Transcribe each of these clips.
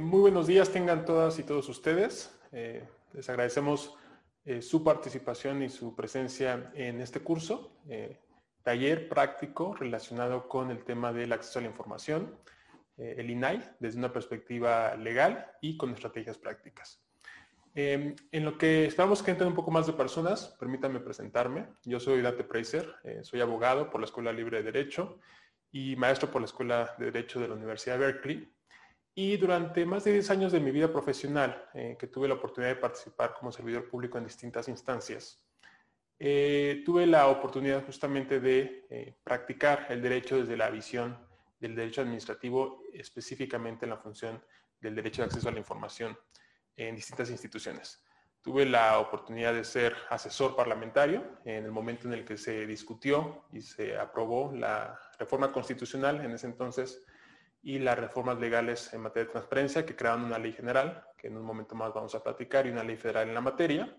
Eh, muy buenos días tengan todas y todos ustedes. Eh, les agradecemos eh, su participación y su presencia en este curso, taller práctico relacionado con el tema del acceso a la información, el INAI, desde una perspectiva legal y con estrategias prácticas. en lo que esperamos que entren un poco más de personas, permítanme presentarme. Yo soy Dante Preiser, soy abogado por la Escuela Libre de Derecho y maestro por la Escuela de Derecho de la Universidad de Berkeley y durante más de 10 años de mi vida profesional, eh, que tuve la oportunidad de participar como servidor público en distintas instancias, eh, tuve la oportunidad justamente de eh, practicar el derecho desde la visión del derecho administrativo, específicamente en la función del derecho de acceso a la información en distintas instituciones. Tuve la oportunidad de ser asesor parlamentario en el momento en el que se discutió y se aprobó la reforma constitucional en ese entonces y las reformas legales en materia de transparencia que crearon una ley general, que en un momento más vamos a platicar, y una ley federal en la materia,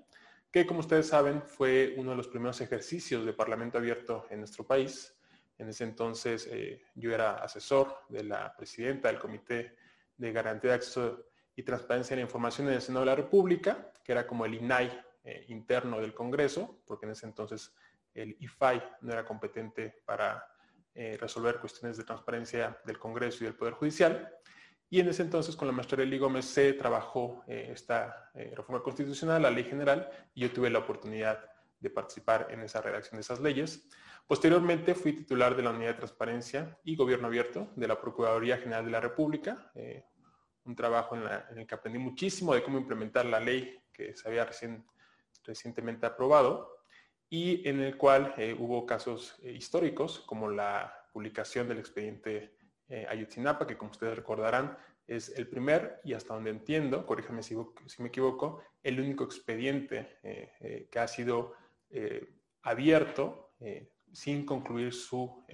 que como ustedes saben fue uno de los primeros ejercicios de Parlamento abierto en nuestro país. En ese entonces eh, yo era asesor de la presidenta del Comité de Garantía de Acceso y Transparencia en la Información en el Senado de la República, que era como el INAI eh, interno del Congreso, porque en ese entonces el IFAI no era competente para eh, resolver cuestiones de transparencia del Congreso y del Poder Judicial. Y en ese entonces, con la maestra Eli Gómez, se trabajó eh, esta eh, reforma constitucional, la ley general, y yo tuve la oportunidad de participar en esa redacción de esas leyes. Posteriormente fui titular de la Unidad de Transparencia y Gobierno Abierto de la Procuraduría General de la República, un trabajo en, el que aprendí muchísimo de cómo implementar la ley que se había recientemente aprobado y en el cual eh, hubo casos eh, históricos como la publicación del expediente eh, que como ustedes recordarán es el primer y hasta donde entiendo, corríjame si, me equivoco, el único expediente que ha sido abierto sin concluir su,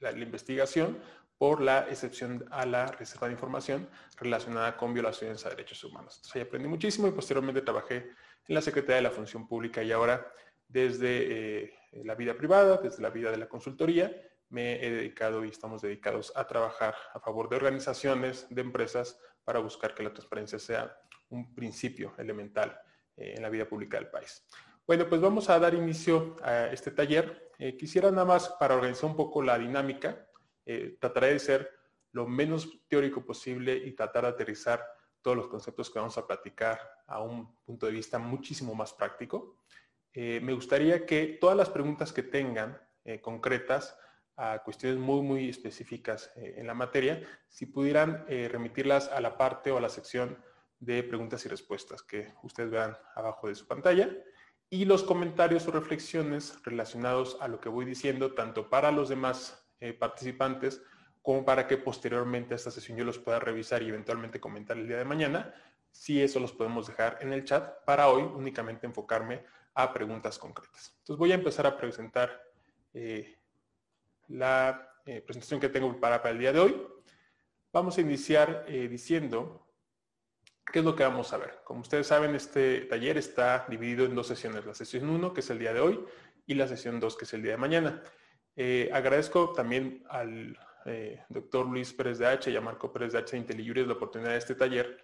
la, investigación por la excepción a la reserva de información relacionada con violaciones a derechos humanos. Entonces ahí aprendí muchísimo y posteriormente trabajé en la Secretaría de la Función Pública y ahora desde eh, la vida privada, desde la vida de la consultoría, me he dedicado y estamos dedicados a trabajar a favor de organizaciones, de empresas, para buscar que la transparencia sea un principio elemental eh, en la vida pública del país. Bueno, pues vamos a dar inicio a este taller. Eh, quisiera nada más, para organizar un poco la dinámica, trataré de ser lo menos teórico posible y tratar de aterrizar todos los conceptos que vamos a platicar a un punto de vista muchísimo más práctico. Eh, me gustaría que todas las preguntas que tengan eh, concretas a cuestiones muy, muy específicas eh, en la materia, si pudieran remitirlas a la parte o a la sección de preguntas y respuestas que ustedes vean abajo de su pantalla y los comentarios o reflexiones relacionados a lo que voy diciendo, tanto para los demás participantes como para que posteriormente a esta sesión yo los pueda revisar y eventualmente comentar el día de mañana, si eso los podemos dejar en el chat para hoy únicamente enfocarme a preguntas concretas. Entonces voy a empezar a presentar eh, la eh, presentación que tengo preparada para el día de hoy. Vamos a iniciar eh, diciendo qué es lo que vamos a ver. Como ustedes saben, este taller está dividido en dos sesiones. La sesión 1, que es el día de hoy, y la sesión 2, que es el día de mañana. agradezco también al doctor Luis Pérez de H y a Marco Pérez de H de la oportunidad de este taller.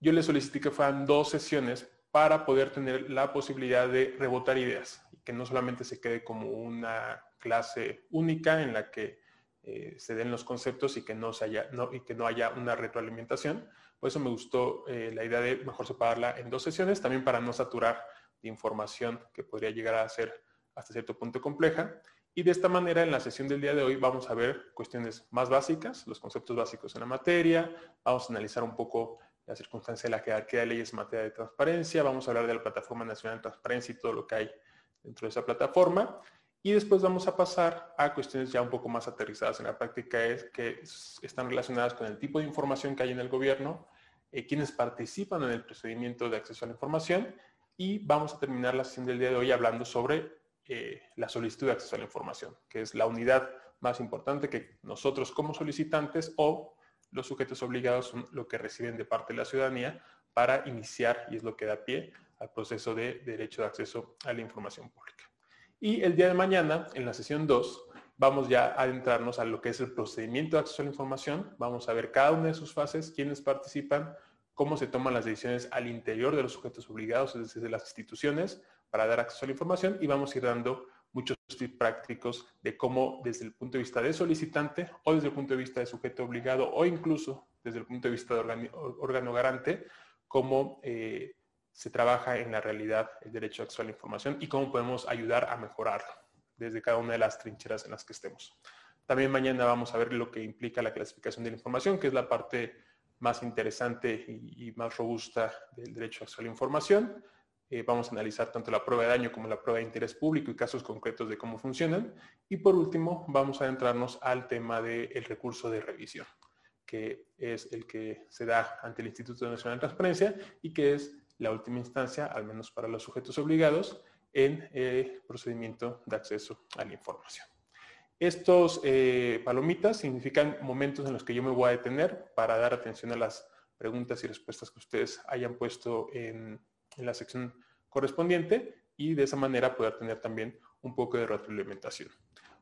Yo le solicité que fueran dos sesiones para poder tener la posibilidad de rebotar ideas y que no solamente se quede como una clase única en la que eh, se den los conceptos y que no, haya una retroalimentación. Por eso me gustó eh, la idea de mejor separarla en dos sesiones, también para no saturar de información que podría llegar a ser hasta cierto punto compleja. Y de esta manera, en la sesión del día de hoy, vamos a ver cuestiones más básicas, los conceptos básicos en la materia, vamos a analizar un poco la circunstancia de la jerarquía de leyes en materia de transparencia, vamos a hablar de la Plataforma Nacional de Transparencia y todo lo que hay dentro de esa plataforma. Y después vamos a pasar a cuestiones ya un poco más aterrizadas en la práctica, es que están relacionadas con el tipo de información que hay en el gobierno, eh, quienes participan en el procedimiento de acceso a la información y vamos a terminar la sesión del día de hoy hablando sobre eh, la solicitud de acceso a la información, que es la unidad más importante que nosotros como solicitantes o los sujetos obligados son lo que reciben de parte de la ciudadanía para iniciar, y es lo que da pie al proceso de derecho de acceso a la información pública. Y el día de mañana, en la sesión 2, vamos ya a adentrarnos a lo que es el procedimiento de acceso a la información. Vamos a ver cada una de sus fases, quiénes participan, cómo se toman las decisiones al interior de los sujetos obligados, es decir, de las instituciones, para dar acceso a la información y vamos a ir dando muchos tips prácticos de cómo desde el punto de vista de solicitante o desde el punto de vista de sujeto obligado o incluso desde el punto de vista de órgano garante, cómo eh, se trabaja en la realidad el derecho a acceso a la información y cómo podemos ayudar a mejorarlo desde cada una de las trincheras en las que estemos. También mañana vamos a ver lo que implica la clasificación de la información, que es la parte más interesante y, más robusta del derecho a acceso a la información. Eh, vamos a analizar tanto la prueba de daño como la prueba de interés público y casos concretos de cómo funcionan. Y por último, vamos a adentrarnos al tema del recurso de revisión, que es el que se da ante el Instituto Nacional de Transparencia y que es la última instancia, al menos para los sujetos obligados, en el procedimiento de acceso a la información. Estos eh, palomitas significan momentos en los que yo me voy a detener para dar atención a las preguntas y respuestas que ustedes hayan puesto en, la sección correspondiente y de esa manera poder tener también un poco de retroalimentación.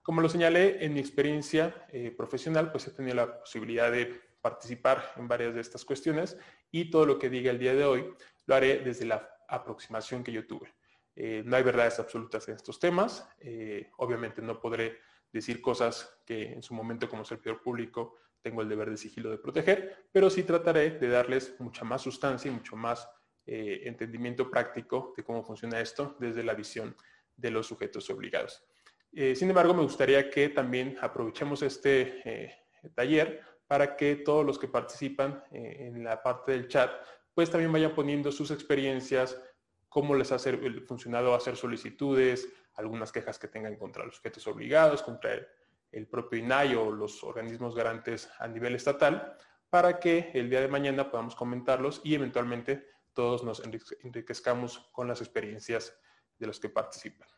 Como lo señalé en mi experiencia eh, profesional, pues he tenido la posibilidad de participar en varias de estas cuestiones y todo lo que diga el día de hoy lo haré desde la aproximación que yo tuve. Eh, no hay verdades absolutas en estos temas. Eh, obviamente no podré decir cosas que en su momento como servidor público tengo el deber de sigilo de proteger, pero sí trataré de darles mucha más sustancia y mucho más eh, entendimiento práctico de cómo funciona esto desde la visión de los sujetos obligados. sin embargo, me gustaría que también aprovechemos este taller para que todos los que participan en la parte del chat pues también vayan poniendo sus experiencias, cómo les ha funcionado hacer solicitudes, algunas quejas que tengan contra los sujetos obligados, contra el, propio INAI o los organismos garantes a nivel estatal, para que el día de mañana podamos comentarlos y eventualmente todos nos enriquezcamos con las experiencias de los que participan.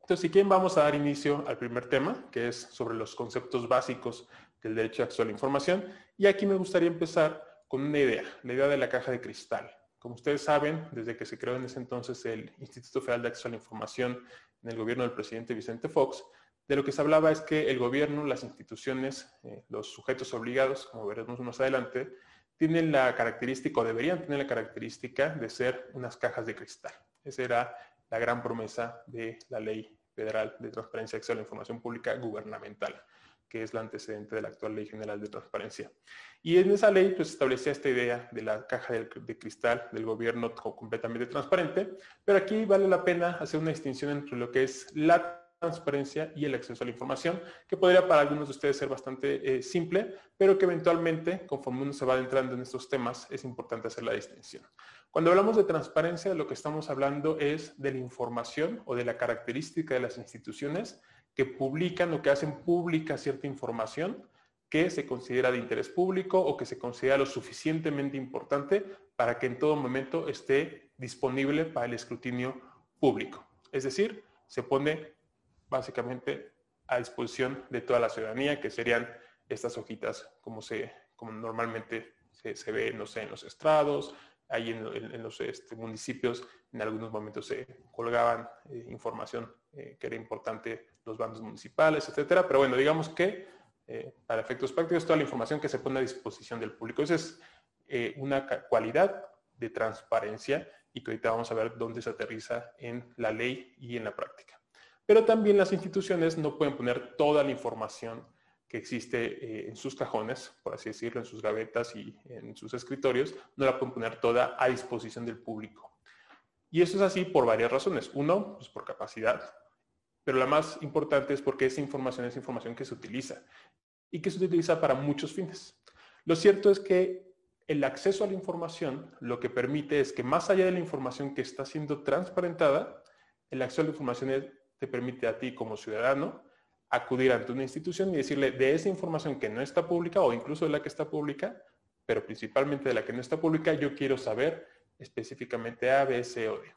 Entonces, si quieren, vamos a dar inicio al primer tema, que es sobre los conceptos básicos del derecho a acceso a la información. Y aquí me gustaría empezar con una idea, la idea de la caja de cristal. Como ustedes saben, desde que se creó en ese entonces el Instituto Federal de Acceso a la Información en el gobierno del presidente Vicente Fox, de lo que se hablaba es que el gobierno, las instituciones, eh, los sujetos obligados, como veremos más adelante, tienen la característica o deberían tener la característica de ser unas cajas de cristal. Esa era la gran promesa de la Ley Federal de Transparencia y Acceso a la Información Pública Gubernamental que es la antecedente de la actual Ley General de Transparencia. Y en esa ley pues establecía esta idea de la caja de, cristal del gobierno completamente transparente, pero aquí vale la pena hacer una distinción entre lo que es la transparencia y el acceso a la información, que podría para algunos de ustedes ser bastante eh, simple, pero que eventualmente, conforme uno se va adentrando en estos temas, es importante hacer la distinción. Cuando hablamos de transparencia, lo que estamos hablando es de la información o de la característica de las instituciones que publican o que hacen pública cierta información que se considera de interés público o que se considera lo suficientemente importante para que en todo momento esté disponible para el escrutinio público. Es decir, se pone básicamente a disposición de toda la ciudadanía, que serían estas hojitas como, se, como normalmente se, ve, no sé, en los estrados, ahí en, los este, municipios en algunos momentos se colgaban eh, información eh, que era importante, los bandos municipales, etcétera. Pero bueno, digamos que eh, para efectos prácticos toda la información que se pone a disposición del público. Esa es una cualidad de transparencia y que ahorita vamos a ver dónde se aterriza en la ley y en la práctica. Pero también las instituciones no pueden poner toda la información que existe en sus cajones, por así decirlo, en sus gavetas y en sus escritorios, no la pueden poner toda a disposición del público. Y eso es así por varias razones. Uno, pues por capacidad, pero la más importante es porque esa información es información que se utiliza y que se utiliza para muchos fines. Lo cierto es que el acceso a la información lo que permite es que más allá de la información que está siendo transparentada, el acceso a la información te permite a ti como ciudadano acudir ante una institución y decirle de esa información que no está pública o incluso de la que está pública, pero principalmente de la que no está pública, yo quiero saber específicamente A, B, C o D.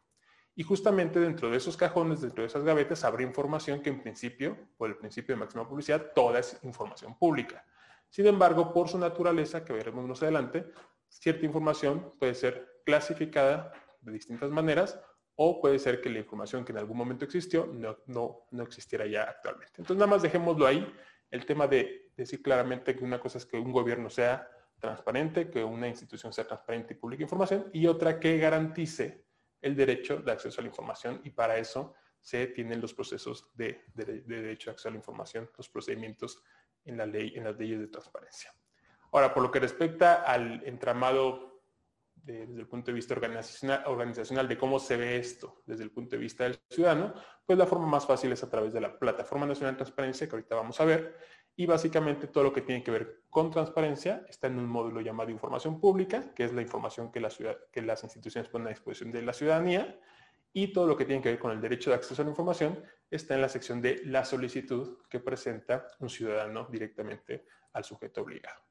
Y justamente dentro de esos cajones, dentro de esas gavetas, habrá información que en principio, por el principio de máxima publicidad, toda es información pública. Sin embargo, por su naturaleza, que veremos más adelante, cierta información puede ser clasificada de distintas maneras o puede ser que la información que en algún momento existió no, no, no existiera ya actualmente. Entonces nada más dejémoslo ahí, el tema de decir claramente que una cosa es que un gobierno sea transparente, que una institución sea transparente y publique información, y otra que garantice el derecho de acceso a la información y para eso se tienen los procesos de, derecho de acceso a la información, los procedimientos en la ley, en las leyes de transparencia. Ahora, por lo que respecta al entramado desde el punto de vista organizacional, de cómo se ve esto desde el punto de vista del ciudadano, pues la forma más fácil es a través de la Plataforma Nacional de Transparencia, que ahorita vamos a ver, y básicamente todo lo que tiene que ver con transparencia está en un módulo llamado información pública, que es la información que, que las instituciones ponen a disposición de la ciudadanía, y todo lo que tiene que ver con el derecho de acceso a la información está en la sección de la solicitud que presenta un ciudadano directamente al sujeto obligado.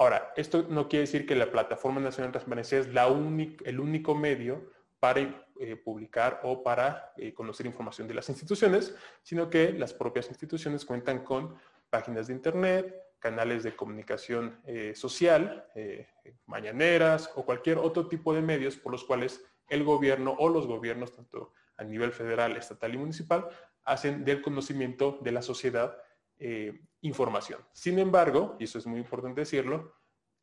Ahora, esto no quiere decir que la Plataforma Nacional de Transparencia es el único medio para eh, publicar o para eh, conocer información de las instituciones, sino que las propias instituciones cuentan con páginas de internet, canales de comunicación eh, social, mañaneras o cualquier otro tipo de medios por los cuales el gobierno o los gobiernos, tanto a nivel federal, estatal y municipal, hacen del conocimiento de la sociedad eh, información. Sin embargo, y eso es muy importante decirlo,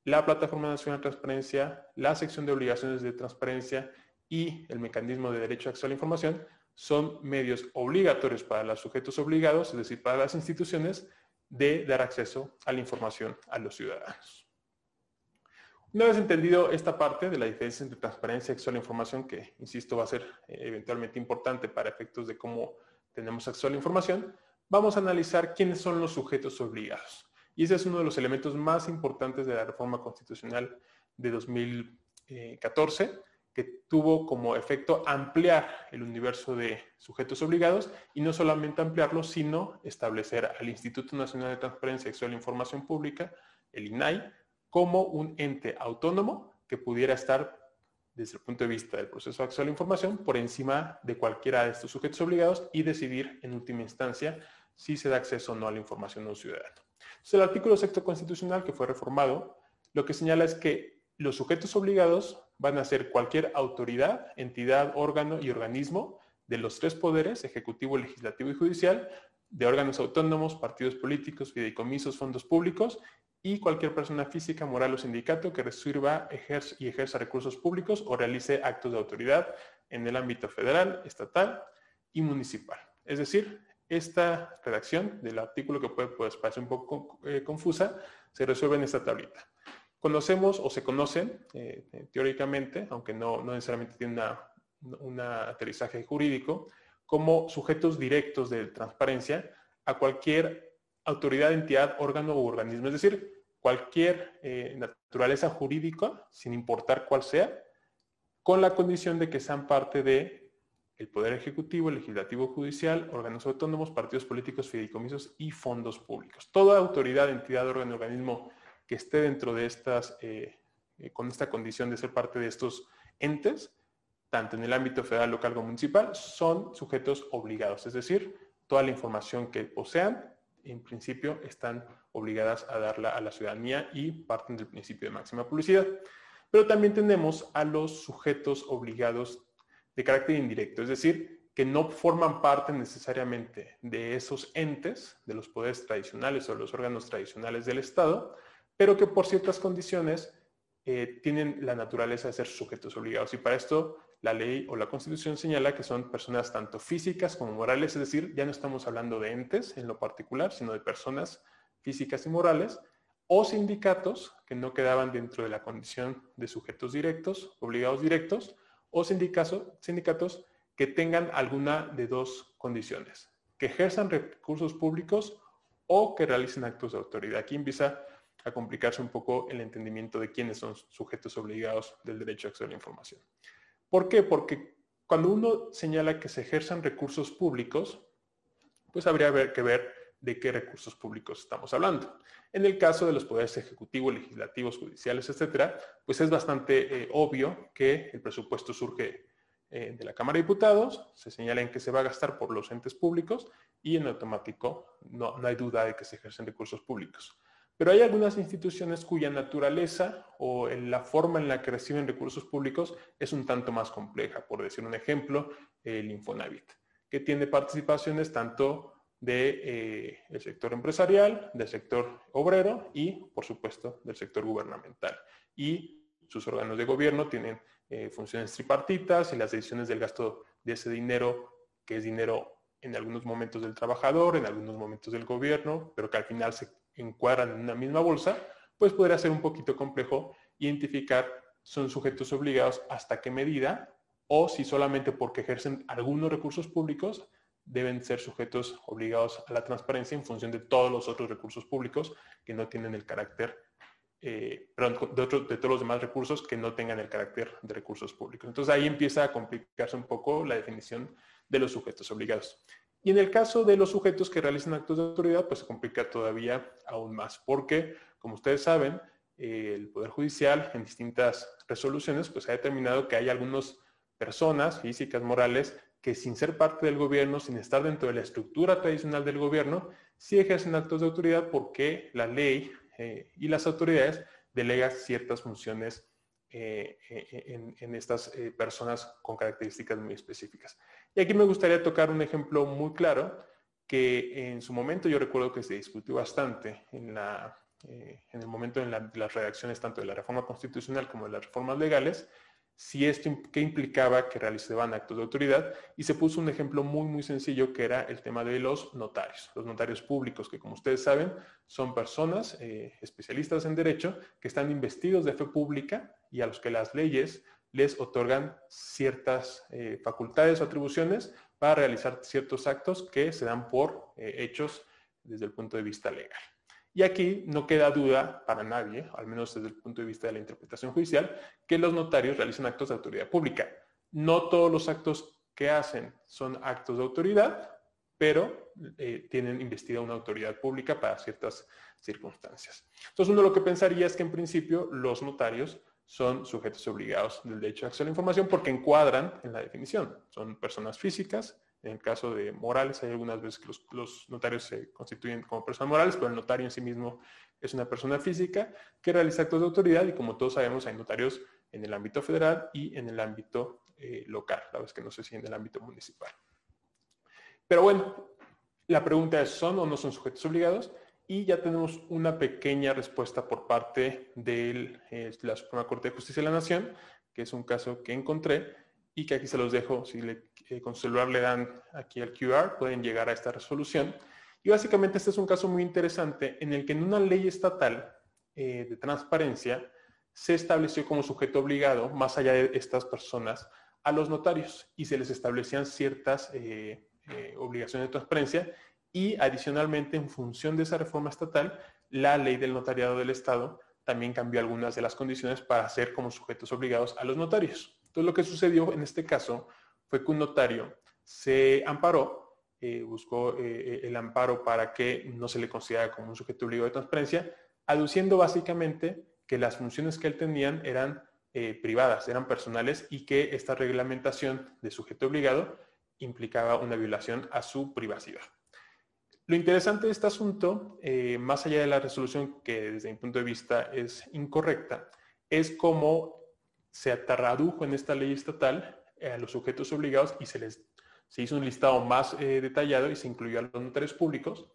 la Plataforma Nacional de Transparencia, la sección de obligaciones de transparencia y el mecanismo de derecho a acceso a la información son medios obligatorios para los sujetos obligados, es decir, para las instituciones, de dar acceso a la información a los ciudadanos. Una vez entendido esta parte de la diferencia entre transparencia y acceso a la información, que insisto va a ser eh, eventualmente importante para efectos de cómo tenemos acceso a la información, vamos a analizar quiénes son los sujetos obligados. Y ese es uno de los elementos más importantes de la reforma constitucional de 2014, que tuvo como efecto ampliar el universo de sujetos obligados y no solamente ampliarlo, sino establecer al Instituto Nacional de Transparencia a la Información Pública, el INAI, como un ente autónomo que pudiera estar desde el punto de vista del proceso de acceso a la información por encima de cualquiera de estos sujetos obligados y decidir en última instancia si se da acceso o no a la información a un ciudadano. Entonces, el artículo sexto constitucional que fue reformado, lo que señala es que los sujetos obligados van a ser cualquier autoridad, entidad, órgano y organismo de los tres poderes, ejecutivo, legislativo y judicial, de órganos autónomos, partidos políticos, fideicomisos, fondos públicos y cualquier persona física, moral o sindicato que resuelva y ejerza recursos públicos o realice actos de autoridad en el ámbito federal, estatal y municipal. Es decir, esta redacción del artículo que puede pues, parecer un poco eh, confusa, se resuelve en esta tablita conocemos o se conocen eh, teóricamente, aunque no, necesariamente tienen un aterrizaje jurídico, como sujetos directos de transparencia a cualquier autoridad, entidad, órgano u organismo. Es decir, cualquier eh, naturaleza jurídica, sin importar cuál sea, con la condición de que sean parte de el Poder Ejecutivo, Legislativo, Judicial, órganos autónomos, partidos políticos, fideicomisos y fondos públicos. Toda autoridad, entidad, órgano, organismo que esté dentro de estas, eh, eh, con esta condición de ser parte de estos entes, tanto en el ámbito federal, local como municipal, son sujetos obligados. Es decir, toda la información que posean, en principio, están obligadas a darla a la ciudadanía y parten del principio de máxima publicidad. Pero también tenemos a los sujetos obligados de carácter indirecto, es decir, que no forman parte necesariamente de esos entes, de los poderes tradicionales o los órganos tradicionales del Estado, pero que por ciertas condiciones eh, tienen la naturaleza de ser sujetos obligados. Y para esto la ley o la constitución señala que son personas tanto físicas como morales, es decir, ya no estamos hablando de entes en lo particular, sino de personas físicas y morales, o sindicatos que no quedaban dentro de la condición de sujetos directos, obligados directos, o sindicatos, que tengan alguna de dos condiciones, que ejerzan recursos públicos o que realicen actos de autoridad. Aquí empieza a complicarse un poco el entendimiento de quiénes son sujetos obligados del derecho a acceder a la información. ¿Por qué? Porque cuando uno señala que se ejerzan recursos públicos, pues habría que ver de qué recursos públicos estamos hablando. En el caso de los poderes ejecutivos, legislativos, judiciales, etcétera, pues es bastante eh, obvio que el presupuesto surge eh, de la Cámara de Diputados, se señala en que se va a gastar por los entes públicos y en automático no, no hay duda de que se ejercen recursos públicos. Pero hay algunas instituciones cuya naturaleza o la forma en la que reciben recursos públicos es un tanto más compleja. Por decir un ejemplo, el Infonavit, que tiene participaciones tanto del de, eh, sector empresarial, del sector obrero y, por supuesto, del sector gubernamental. Y sus órganos de gobierno tienen eh, funciones tripartitas y las decisiones del gasto de ese dinero, que es dinero en algunos momentos del trabajador, en algunos momentos del gobierno, pero que al final se encuadran en una misma bolsa, pues podría ser un poquito complejo identificar son sujetos obligados hasta qué medida o si solamente porque ejercen algunos recursos públicos deben ser sujetos obligados a la transparencia en función de todos los otros recursos públicos que no tienen el carácter, eh, perdón, de, de todos los demás recursos que no tengan el carácter de recursos públicos. Entonces ahí empieza a complicarse un poco la definición de los sujetos obligados. Y en el caso de los sujetos que realizan actos de autoridad, pues se complica todavía aún más, porque, como ustedes saben, el Poder Judicial en distintas resoluciones, pues ha determinado que hay algunas personas físicas, morales, que sin ser parte del gobierno, sin estar dentro de la estructura tradicional del gobierno, sí ejercen actos de autoridad porque la ley eh, y las autoridades delegan ciertas funciones eh, eh, en, estas personas con características muy específicas. Y aquí me gustaría tocar un ejemplo muy claro que en su momento yo recuerdo que se discutió bastante en, la, en el momento de las redacciones tanto de la reforma constitucional como de las reformas legales, si esto que implicaba que realizaban actos de autoridad. Y se puso un ejemplo muy muy sencillo que era el tema de los notarios, los notarios públicos que como ustedes saben son personas eh, especialistas en derecho que están investidos de fe pública y a los que las leyes les otorgan ciertas eh, facultades o atribuciones para realizar ciertos actos que se dan por eh, hechos desde el punto de vista legal. Y aquí no queda duda para nadie, al menos desde el punto de vista de la interpretación judicial, que los notarios realizan actos de autoridad pública. No todos los actos que hacen son actos de autoridad, pero eh, tienen investida una autoridad pública para ciertas circunstancias. Entonces uno lo que pensaría es que en principio los notarios son sujetos obligados del derecho a acceso a la información porque encuadran en la definición. Son personas físicas en el caso de Morales, hay algunas veces que los, notarios se constituyen como personas morales, pero el notario en sí mismo es una persona física que realiza actos de autoridad y como todos sabemos hay notarios en el ámbito federal y en el ámbito eh, local, la vez que no sé si en el ámbito municipal. Pero bueno, la pregunta es, ¿son o no son sujetos obligados? Y ya tenemos una pequeña respuesta por parte de eh, la Suprema Corte de Justicia de la Nación, que es un caso que encontré, y que aquí se los dejo, si le, eh, con celular le dan aquí el QR, pueden llegar a esta resolución. Y básicamente este es un caso muy interesante en el que en una ley estatal eh, de transparencia se estableció como sujeto obligado, más allá de estas personas, a los notarios y se les establecían ciertas eh, obligaciones de transparencia y adicionalmente en función de esa reforma estatal, la ley del notariado del Estado también cambió algunas de las condiciones para ser como sujetos obligados a los notarios. Entonces, lo que sucedió en este caso fue que un notario se amparó, eh, buscó eh, el amparo para que no se le considerara como un sujeto obligado de transparencia, aduciendo básicamente que las funciones que él tenía eran eh, privadas, eran personales y que esta reglamentación de sujeto obligado implicaba una violación a su privacidad. Lo interesante de este asunto, más allá de la resolución que desde mi punto de vista es incorrecta, es cómo se tradujo en esta ley estatal eh, a los sujetos obligados y se les se hizo un listado más eh, detallado y se incluyó a los notarios públicos.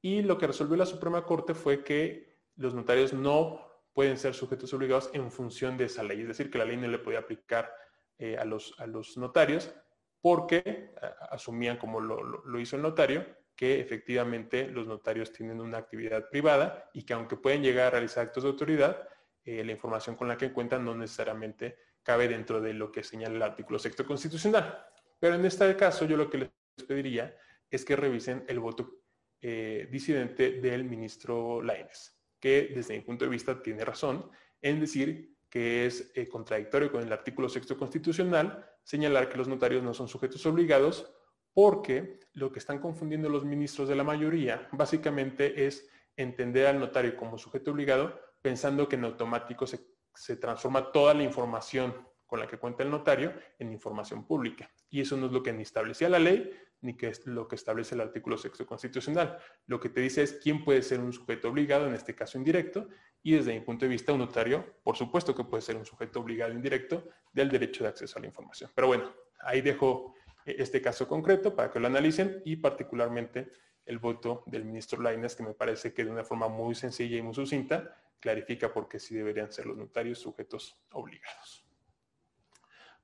Y lo que resolvió la Suprema Corte fue que los notarios no pueden ser sujetos obligados en función de esa ley. Es decir, que la ley no le podía aplicar eh, a, los, a los notarios porque asumían, como lo hizo el notario, que efectivamente los notarios tienen una actividad privada y que aunque pueden llegar a realizar actos de autoridad, eh, la información con la que cuentan no necesariamente cabe dentro de lo que señala el artículo sexto constitucional. Pero en este caso yo lo que les pediría es que revisen el voto eh, disidente del ministro Lainez, que desde mi punto de vista tiene razón en decir que es eh, contradictorio con el artículo sexto constitucional señalar que los notarios no son sujetos obligados porque lo que están confundiendo los ministros de la mayoría básicamente es entender al notario como sujeto obligado pensando que en automático se, transforma toda la información con la que cuenta el notario en información pública. Y eso no es lo que ni establecía la ley, ni qué es lo que establece el artículo sexto constitucional. Lo que te dice es quién puede ser un sujeto obligado, en este caso indirecto, y desde mi punto de vista, un notario, por supuesto que puede ser un sujeto obligado indirecto del derecho de acceso a la información. Pero bueno, ahí dejo este caso concreto para que lo analicen y particularmente el voto del ministro Laines, que me parece que de una forma muy sencilla y muy sucinta clarifica por qué sí deberían ser los notarios sujetos obligados.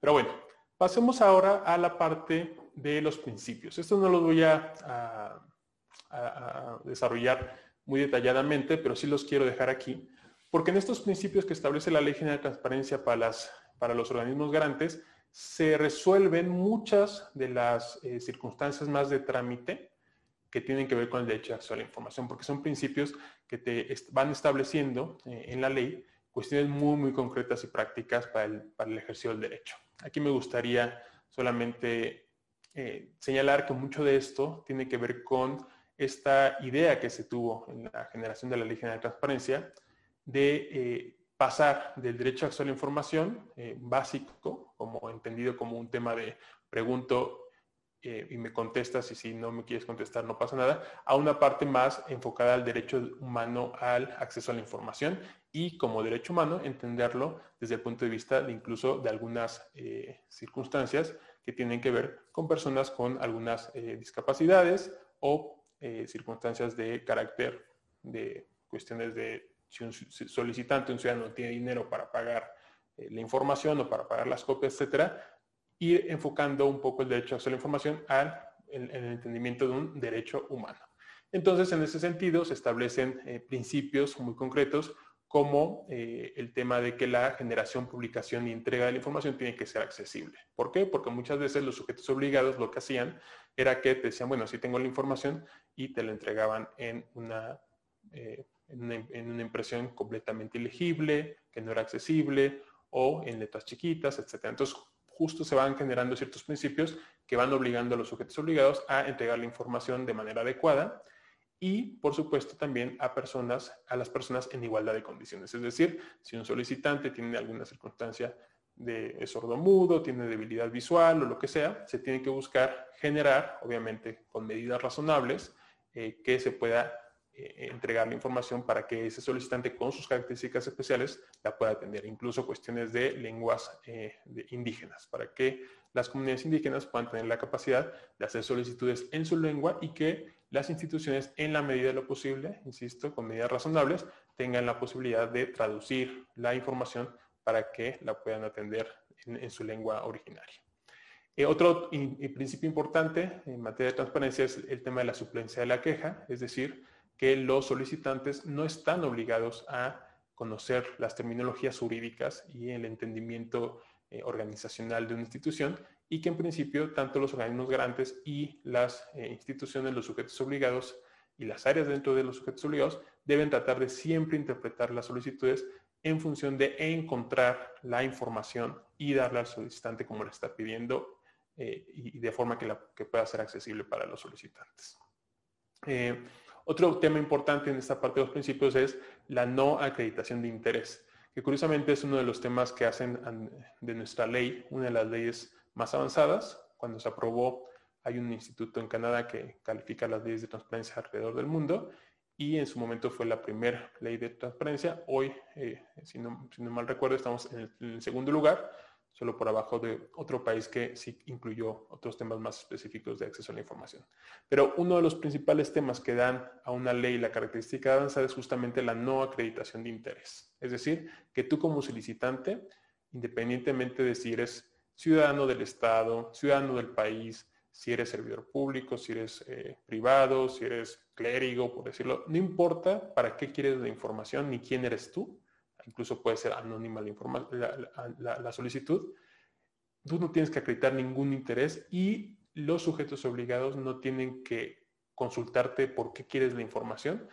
Pero bueno, pasemos ahora a la parte de los principios. Esto no lo voy a, desarrollar muy detalladamente, pero sí los quiero dejar aquí, porque en estos principios que establece la Ley General de Transparencia para, las, para los organismos garantes, se resuelven muchas de las eh, circunstancias más de trámite que tienen que ver con el derecho de acceso a la información, porque son principios que te van estableciendo eh, en la ley cuestiones muy, muy concretas y prácticas para el, para el ejercicio del derecho. Aquí me gustaría solamente eh, señalar que mucho de esto tiene que ver con esta idea que se tuvo en la generación de la Ley General de Transparencia de pasar del derecho a acceso a la información básico, como entendido como un tema de pregunto eh, y me contestas y si no me quieres contestar no pasa nada, a una parte más enfocada al derecho humano al acceso a la información y como derecho humano entenderlo desde el punto de vista de incluso de algunas eh, circunstancias que tienen que ver con personas con algunas eh, discapacidades o circunstancias de carácter de cuestiones de si un solicitante, un ciudadano tiene dinero para pagar la información o para pagar las copias, etcétera, ir enfocando un poco el derecho a acceso a la información al el, entendimiento de un derecho humano. Entonces, en ese sentido, se establecen eh, principios muy concretos como eh, el tema de que la generación, publicación y entrega de la información tiene que ser accesible. ¿Por qué? Porque muchas veces los sujetos obligados lo que hacían era que te decían, bueno, sí tengo la información y te la entregaban en una, eh, en una, impresión completamente ilegible, que no era accesible, o en letras chiquitas, etc. Entonces, justo se van generando ciertos principios que van obligando a los sujetos obligados a entregar la información de manera adecuada y, por supuesto, también a personas, a las personas en igualdad de condiciones. Es decir, si un solicitante tiene alguna circunstancia de sordomudo, tiene debilidad visual o lo que sea, se tiene que buscar generar, obviamente con medidas razonables, eh, que se pueda eh, entregar la información para que ese solicitante con sus características especiales la pueda atender. Incluso cuestiones de lenguas eh, indígenas, para que las comunidades indígenas puedan tener la capacidad de hacer solicitudes en su lengua y que las instituciones, en la medida de lo posible, insisto, con medidas razonables, tengan la posibilidad de traducir la información para que la puedan atender en, su lengua originaria. Eh, otro principio importante en materia de transparencia es el tema de la suplencia de la queja, es decir, que los solicitantes no están obligados a conocer las terminologías jurídicas y el entendimiento eh, organizacional de una institución y que en principio tanto los organismos garantes y las eh, instituciones, los sujetos obligados y las áreas dentro de los sujetos obligados deben tratar de siempre interpretar las solicitudes en función de encontrar la información y darle al solicitante como le está pidiendo eh, y, de forma que, la, que, pueda ser accesible para los solicitantes. Otro tema importante en esta parte de los principios es la no acreditación de interés, que curiosamente es uno de los temas que hacen de nuestra ley una de las leyes más avanzadas. Cuando se aprobó, hay un instituto en Canadá que califica las leyes de transparencia alrededor del mundo y en su momento fue la primera ley de transparencia. Hoy, eh, si, no, mal recuerdo, estamos en el segundo lugar solo por abajo de otro país que sí incluyó otros temas más específicos de acceso a la información. Pero uno de los principales temas que dan a una ley la característica avanzada es justamente la no acreditación de interés. Es decir, que tú como solicitante, independientemente de si eres ciudadano del Estado, ciudadano del país, si eres servidor público, si eres eh, privado, si eres clérigo, por decirlo, no importa para qué quieres la información ni quién eres tú, incluso puede ser anónima la, solicitud, tú no tienes que acreditar ningún interés y los sujetos obligados no tienen que consultarte por qué quieres la información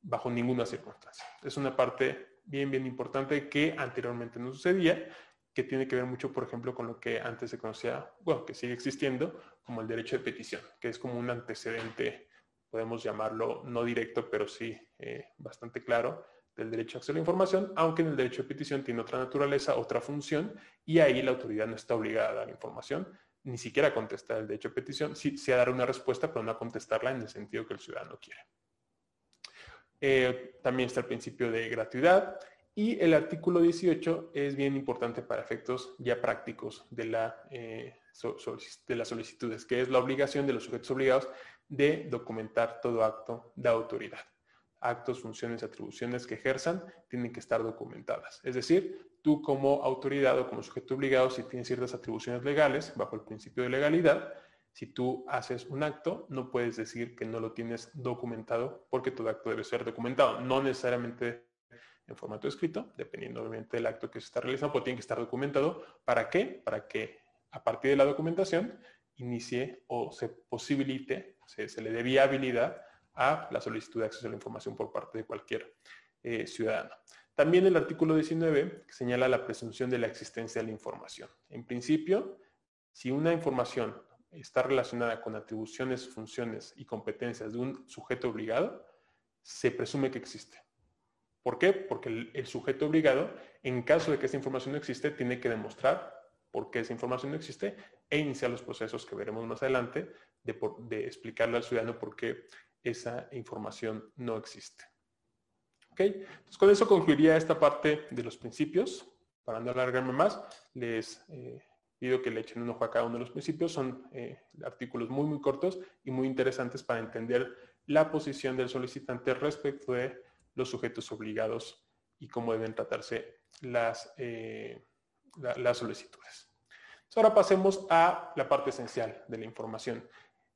bajo ninguna circunstancia. Es una parte bien, bien importante que anteriormente no sucedía, que tiene que ver mucho, por ejemplo, con lo que antes se conocía, bueno, que sigue existiendo, como el derecho de petición, que es como un antecedente, podemos llamarlo no directo, pero sí eh, bastante claro, del derecho a acceso a la información, aunque en el derecho de petición tiene otra naturaleza, otra función, y ahí la autoridad no está obligada a dar información, ni siquiera contestar el derecho de petición, sí, sí a dar una respuesta, pero no a contestarla en el sentido que el ciudadano quiere. Eh, también está el principio de gratuidad y el artículo 18 es bien importante para efectos ya prácticos de, la, eh, de las solicitudes, que es la obligación de los sujetos obligados de documentar todo acto de autoridad. Actos, funciones, atribuciones que ejerzan tienen que estar documentadas. Es decir, tú como autoridad o como sujeto obligado, si tienes ciertas atribuciones legales, bajo el principio de legalidad, si tú haces un acto, no puedes decir que no lo tienes documentado porque todo acto debe ser documentado. No necesariamente en formato escrito, dependiendo obviamente del acto que se está realizando, pero tiene que estar documentado. ¿Para qué? Para que a partir de la documentación inicie o se posibilite, se, le dé viabilidad a la solicitud de acceso a la información por parte de cualquier eh, ciudadano. También el artículo 19 señala la presunción de la existencia de la información. En principio, si una información está relacionada con atribuciones, funciones y competencias de un sujeto obligado, se presume que existe. ¿Por qué? Porque el, sujeto obligado, en caso de que esa información no existe, tiene que demostrar por qué esa información no existe e iniciar los procesos que veremos más adelante de, de explicarle al ciudadano por qué esa información no existe. Entonces, con eso concluiría esta parte de los principios. Para no alargarme más, les eh, pido que le echen un ojo a cada uno de los principios. Son eh, artículos muy, muy cortos y muy interesantes para entender la posición del solicitante respecto de los sujetos obligados y cómo deben tratarse las, eh, las solicitudes. ahora pasemos a la parte esencial de la información.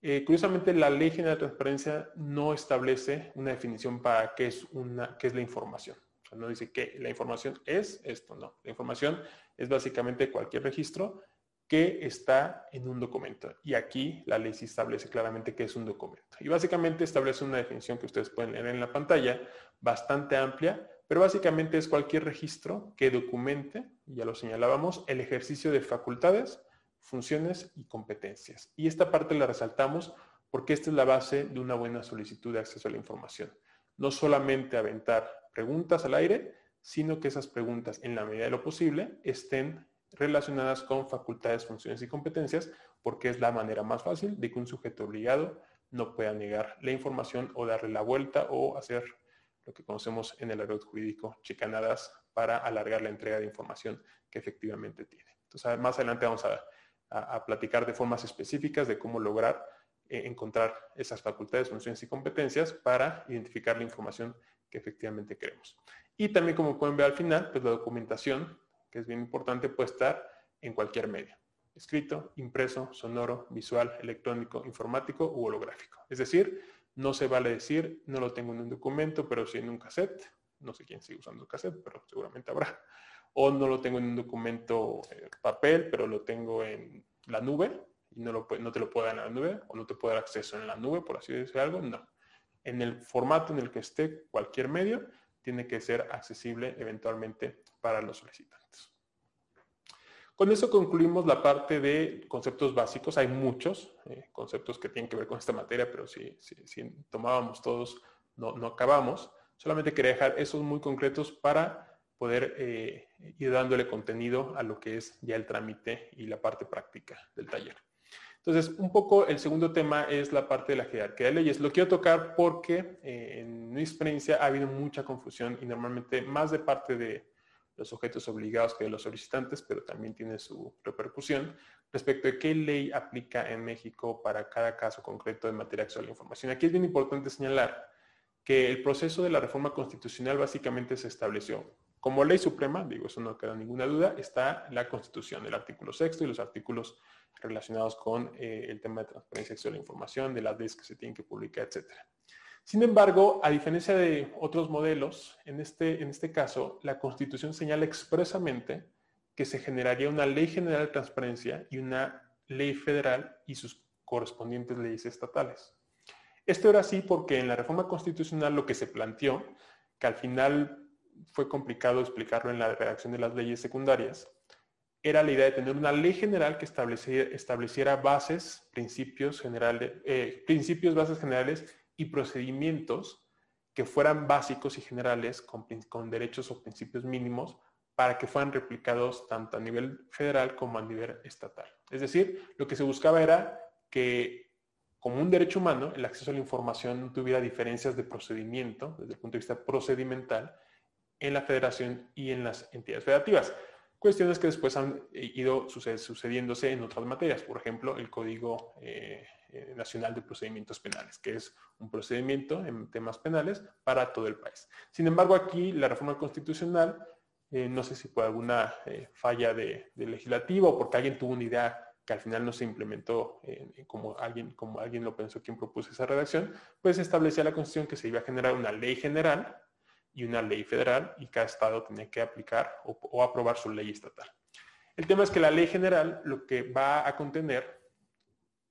Eh, curiosamente, la Ley General de Transparencia no establece una definición para qué es, una, qué es la información. O sea, no dice que la información es esto, no. La información es básicamente cualquier registro que está en un documento. Y aquí la ley sí establece claramente que es un documento. Y básicamente establece una definición que ustedes pueden leer en la pantalla, bastante amplia, pero básicamente es cualquier registro que documente, ya lo señalábamos, el ejercicio de facultades, funciones y competencias. Y esta parte la resaltamos porque esta es la base de una buena solicitud de acceso a la información. No solamente aventar preguntas al aire, sino que esas preguntas, en la medida de lo posible, estén relacionadas con facultades, funciones y competencias, porque es la manera más fácil de que un sujeto obligado no pueda negar la información o darle la vuelta o hacer lo que conocemos en el área jurídico, chicanadas para alargar la entrega de información que efectivamente tiene. Entonces, más adelante vamos a a, platicar de formas específicas de cómo lograr eh, encontrar esas facultades, funciones y competencias para identificar la información que efectivamente queremos. Y también, como pueden ver al final, pues la documentación, que es bien importante, puede estar en cualquier medio. Escrito, impreso, sonoro, visual, electrónico, informático u holográfico. Es decir, no se vale decir, no lo tengo en un documento, pero sí en un cassette. No sé quién sigue usando el cassette, pero seguramente habrá o no lo tengo en un documento eh, papel, pero lo tengo en la nube y no, lo, no te lo puedo dar en la nube o no te puedo dar acceso en la nube, por así decir algo, no. En el formato en el que esté cualquier medio, tiene que ser accesible eventualmente para los solicitantes. Con eso concluimos la parte de conceptos básicos. Hay muchos eh, conceptos que tienen que ver con esta materia, pero si, si, tomábamos todos, no, no acabamos. Solamente quería dejar esos muy concretos para poder eh, ir dándole contenido a lo que es ya el trámite y la parte práctica del taller. Entonces, un poco el segundo tema es la parte de la jerarquía de leyes. Lo quiero tocar porque eh, en mi experiencia ha habido mucha confusión y normalmente más de parte de los objetos obligados que de los solicitantes, pero también tiene su repercusión respecto de qué ley aplica en México para cada caso concreto de materia de la información. Aquí es bien importante señalar que el proceso de la reforma constitucional básicamente se estableció como ley suprema, digo, eso no queda ninguna duda, está la Constitución, el artículo sexto y los artículos relacionados con eh, el tema de transparencia de la información, de las leyes que se tienen que publicar, etc. Sin embargo, a diferencia de otros modelos, en este, en este caso, la Constitución señala expresamente que se generaría una ley general de transparencia y una ley federal y sus correspondientes leyes estatales. Esto era así porque en la reforma constitucional lo que se planteó, que al final fue complicado explicarlo en la redacción de las leyes secundarias, era la idea de tener una ley general que estableciera, bases, principios generales, eh, principios, bases generales y procedimientos que fueran básicos y generales con, con derechos o principios mínimos para que fueran replicados tanto a nivel federal como a nivel estatal. Es decir, lo que se buscaba era que como un derecho humano, el acceso a la información no tuviera diferencias de procedimiento desde el punto de vista procedimental en la federación y en las entidades federativas. Cuestiones que después han ido sucediéndose en otras materias, por ejemplo, el Código eh, eh, Nacional de Procedimientos Penales, que es un procedimiento en temas penales para todo el país. Sin embargo, aquí la reforma constitucional, eh, no sé si por alguna falla de, de legislativo o porque alguien tuvo una idea que al final no se implementó como, alguien, como alguien lo pensó quien propuso esa redacción, pues establecía la Constitución que se iba a generar una ley general y una ley federal y cada estado tenía que aplicar o, aprobar su ley estatal. El tema es que la ley general lo que va a contener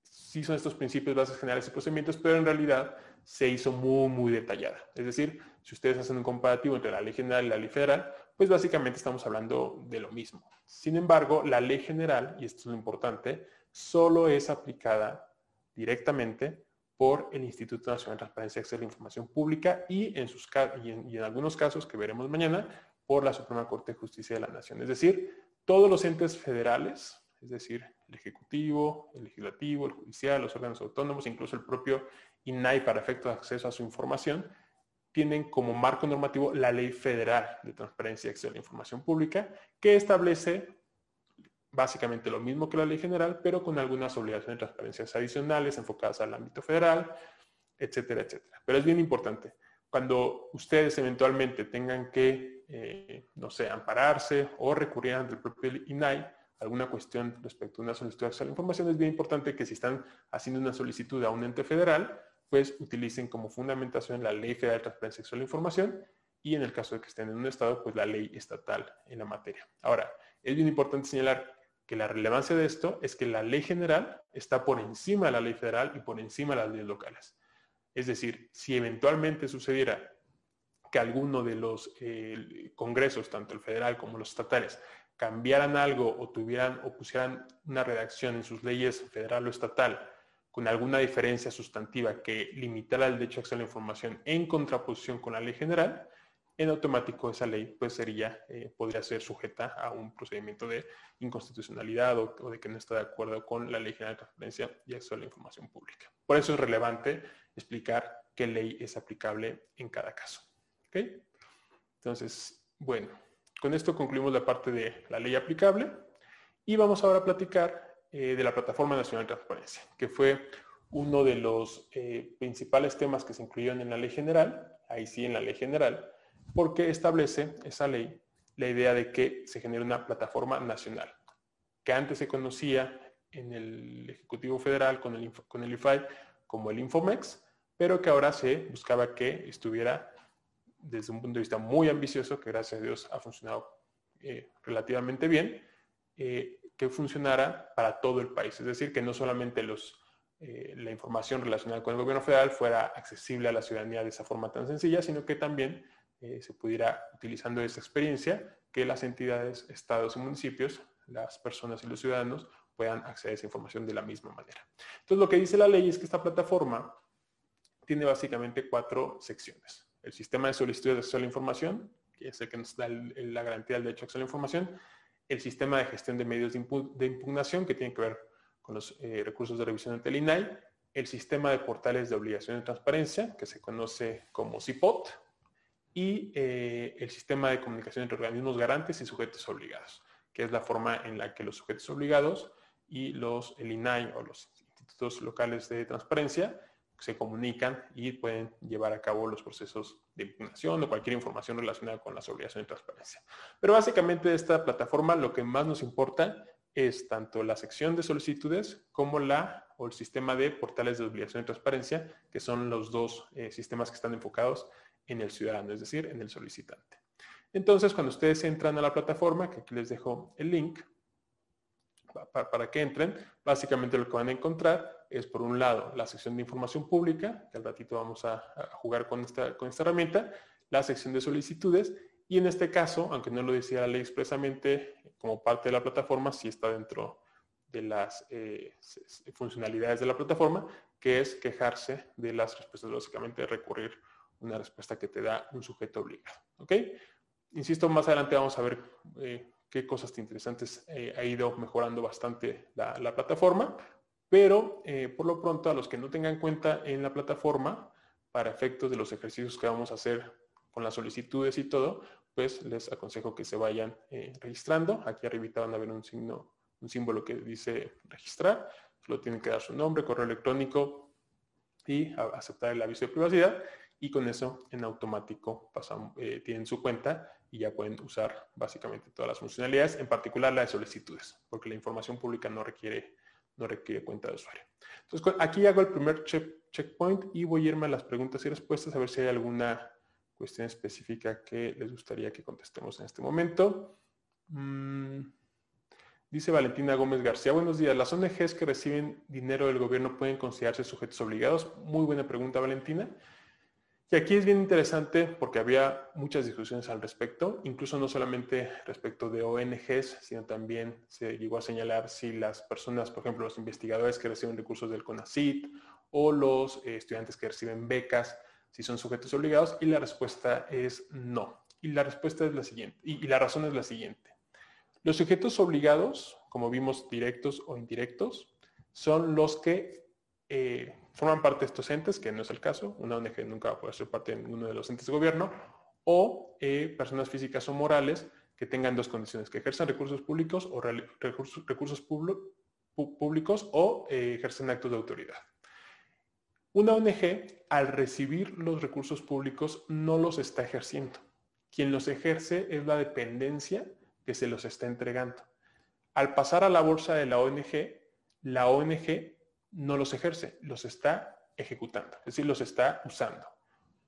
sí son estos principios, bases generales y procedimientos, pero en realidad se hizo muy, muy detallada. Es decir, si ustedes hacen un comparativo entre la ley general y la ley federal, pues básicamente estamos hablando de lo mismo. Sin embargo, la ley general, y esto es lo importante, solo es aplicada directamente por el Instituto Nacional de Transparencia y Acceso a la Información Pública y en, sus, y en, algunos casos que veremos mañana por la Suprema Corte de Justicia de la Nación. Es decir, todos los entes federales, es decir, el Ejecutivo, el Legislativo, el Judicial, los órganos autónomos, incluso el propio INAI para efectos de acceso a su información, tienen como marco normativo la Ley Federal de Transparencia y Acceso a la Información Pública, que establece básicamente lo mismo que la ley general, pero con algunas obligaciones de transparencia adicionales enfocadas al ámbito federal, etcétera, etcétera. Pero es bien importante, cuando ustedes eventualmente tengan que, eh, no sé, ampararse o recurrir ante el propio INAI, alguna cuestión respecto a una solicitud de acceso a la información, es bien importante que si están haciendo una solicitud a un ente federal, pues utilicen como fundamentación la Ley Federal de Transparencia y Acceso a la Información y en el caso de que estén en un estado, pues la ley estatal en la materia. Ahora, es bien importante señalar que la relevancia de esto es que la ley general está por encima de la ley federal y por encima de las leyes locales. Es decir, si eventualmente sucediera que alguno de los eh, congresos, tanto el federal como los estatales, cambiaran algo o tuvieran o pusieran una redacción en sus leyes federal o estatal con alguna diferencia sustantiva que limitara el derecho a acceso a la información en contraposición con la ley general, en automático esa ley pues sería, eh, podría ser sujeta a un procedimiento de inconstitucionalidad o, de que no está de acuerdo con la Ley General de Transparencia y Acceso a la Información Pública. Por eso es relevante explicar qué ley es aplicable en cada caso. Entonces, bueno, con esto concluimos la parte de la ley aplicable y vamos ahora a platicar eh, de la Plataforma Nacional de Transparencia, que fue uno de los eh, principales temas que se incluyeron en la ley general, ahí sí en la ley general, porque establece esa ley la idea de que se genere una plataforma nacional, que antes se conocía en el Ejecutivo Federal con el, con el IFAI como el Infomex, pero que ahora se buscaba que estuviera desde un punto de vista muy ambicioso, que gracias a Dios ha funcionado eh, relativamente bien, eh, que funcionara para todo el país. Es decir, que no solamente los, eh, la información relacionada con el gobierno federal fuera accesible a la ciudadanía de esa forma tan sencilla, sino que también eh, se pudiera, utilizando esa experiencia, que las entidades, estados y municipios, las personas y los ciudadanos puedan acceder a esa información de la misma manera. Entonces, lo que dice la ley es que esta plataforma tiene básicamente cuatro secciones. El sistema de solicitud de acceso a la información, que es el que nos da la garantía del derecho a acceso a la información. El sistema de gestión de medios de, impugnación, que tiene que ver con los eh, recursos de revisión ante el INAI. El sistema de portales de obligación de transparencia, que se conoce como CIPOT, y eh, el sistema de comunicación entre organismos garantes y sujetos obligados, que es la forma en la que los sujetos obligados y los, el INAI o los institutos locales de transparencia se comunican y pueden llevar a cabo los procesos de impugnación o cualquier información relacionada con las obligaciones de transparencia. Pero básicamente esta plataforma lo que más nos importa es tanto la sección de solicitudes como la o el sistema de portales de obligación de transparencia, que son los dos eh, sistemas que están enfocados en el ciudadano, es decir, en el solicitante. Entonces, cuando ustedes entran a la plataforma, que aquí les dejo el link, para, que entren, básicamente lo que van a encontrar es, por un lado, la sección de información pública, que al ratito vamos a, jugar con esta, con esta herramienta, la sección de solicitudes, y en este caso, aunque no lo decía la ley expresamente, como parte de la plataforma, sí está dentro de las eh, funcionalidades de la plataforma, que es quejarse de las respuestas, básicamente recurrir una respuesta que te da un sujeto obligado. ¿Ok? Insisto, más adelante vamos a ver qué cosas interesantes ha ido mejorando bastante la, la plataforma, pero por lo pronto a los que no tengan cuenta en la plataforma, para efectos de los ejercicios que vamos a hacer con las solicitudes y todo, pues les aconsejo que se vayan eh, registrando. Aquí arriba van a ver un signo, un símbolo que dice registrar. Solo tienen que dar su nombre, correo electrónico y aceptar el aviso de privacidad. Y con eso en automático eh, tienen su cuenta y ya pueden usar básicamente todas las funcionalidades, en particular la de solicitudes, porque la información pública no requiere, no requiere cuenta de usuario. Entonces aquí hago el primer checkpoint y voy a irme a las preguntas y respuestas a ver si hay alguna cuestión específica que les gustaría que contestemos en este momento. Mm, dice Valentina Gómez García, buenos días. ¿Las ONGs que reciben dinero del gobierno pueden considerarse sujetos obligados? Muy buena pregunta, Valentina. Y aquí es bien interesante porque había muchas discusiones al respecto, incluso no solamente respecto de ONGs, sino también se llegó a señalar si las personas, por ejemplo, los investigadores que reciben recursos del CONACIT o los eh, estudiantes que reciben becas, si son sujetos obligados y la respuesta es no. Y la respuesta es la siguiente, y, la razón es la siguiente. Los sujetos obligados, como vimos directos o indirectos, son los que eh, forman parte de estos entes, que no es el caso, una ONG nunca va a poder ser parte de ninguno de los entes de gobierno, o eh, personas físicas o morales que tengan dos condiciones, que ejerzan recursos públicos o recursos, públicos o eh, ejercen actos de autoridad. Una ONG, al recibir los recursos públicos, no los está ejerciendo. Quien los ejerce es la dependencia que se los está entregando. Al pasar a la bolsa de la ONG, la ONG no los ejerce, los está ejecutando, es decir, los está usando.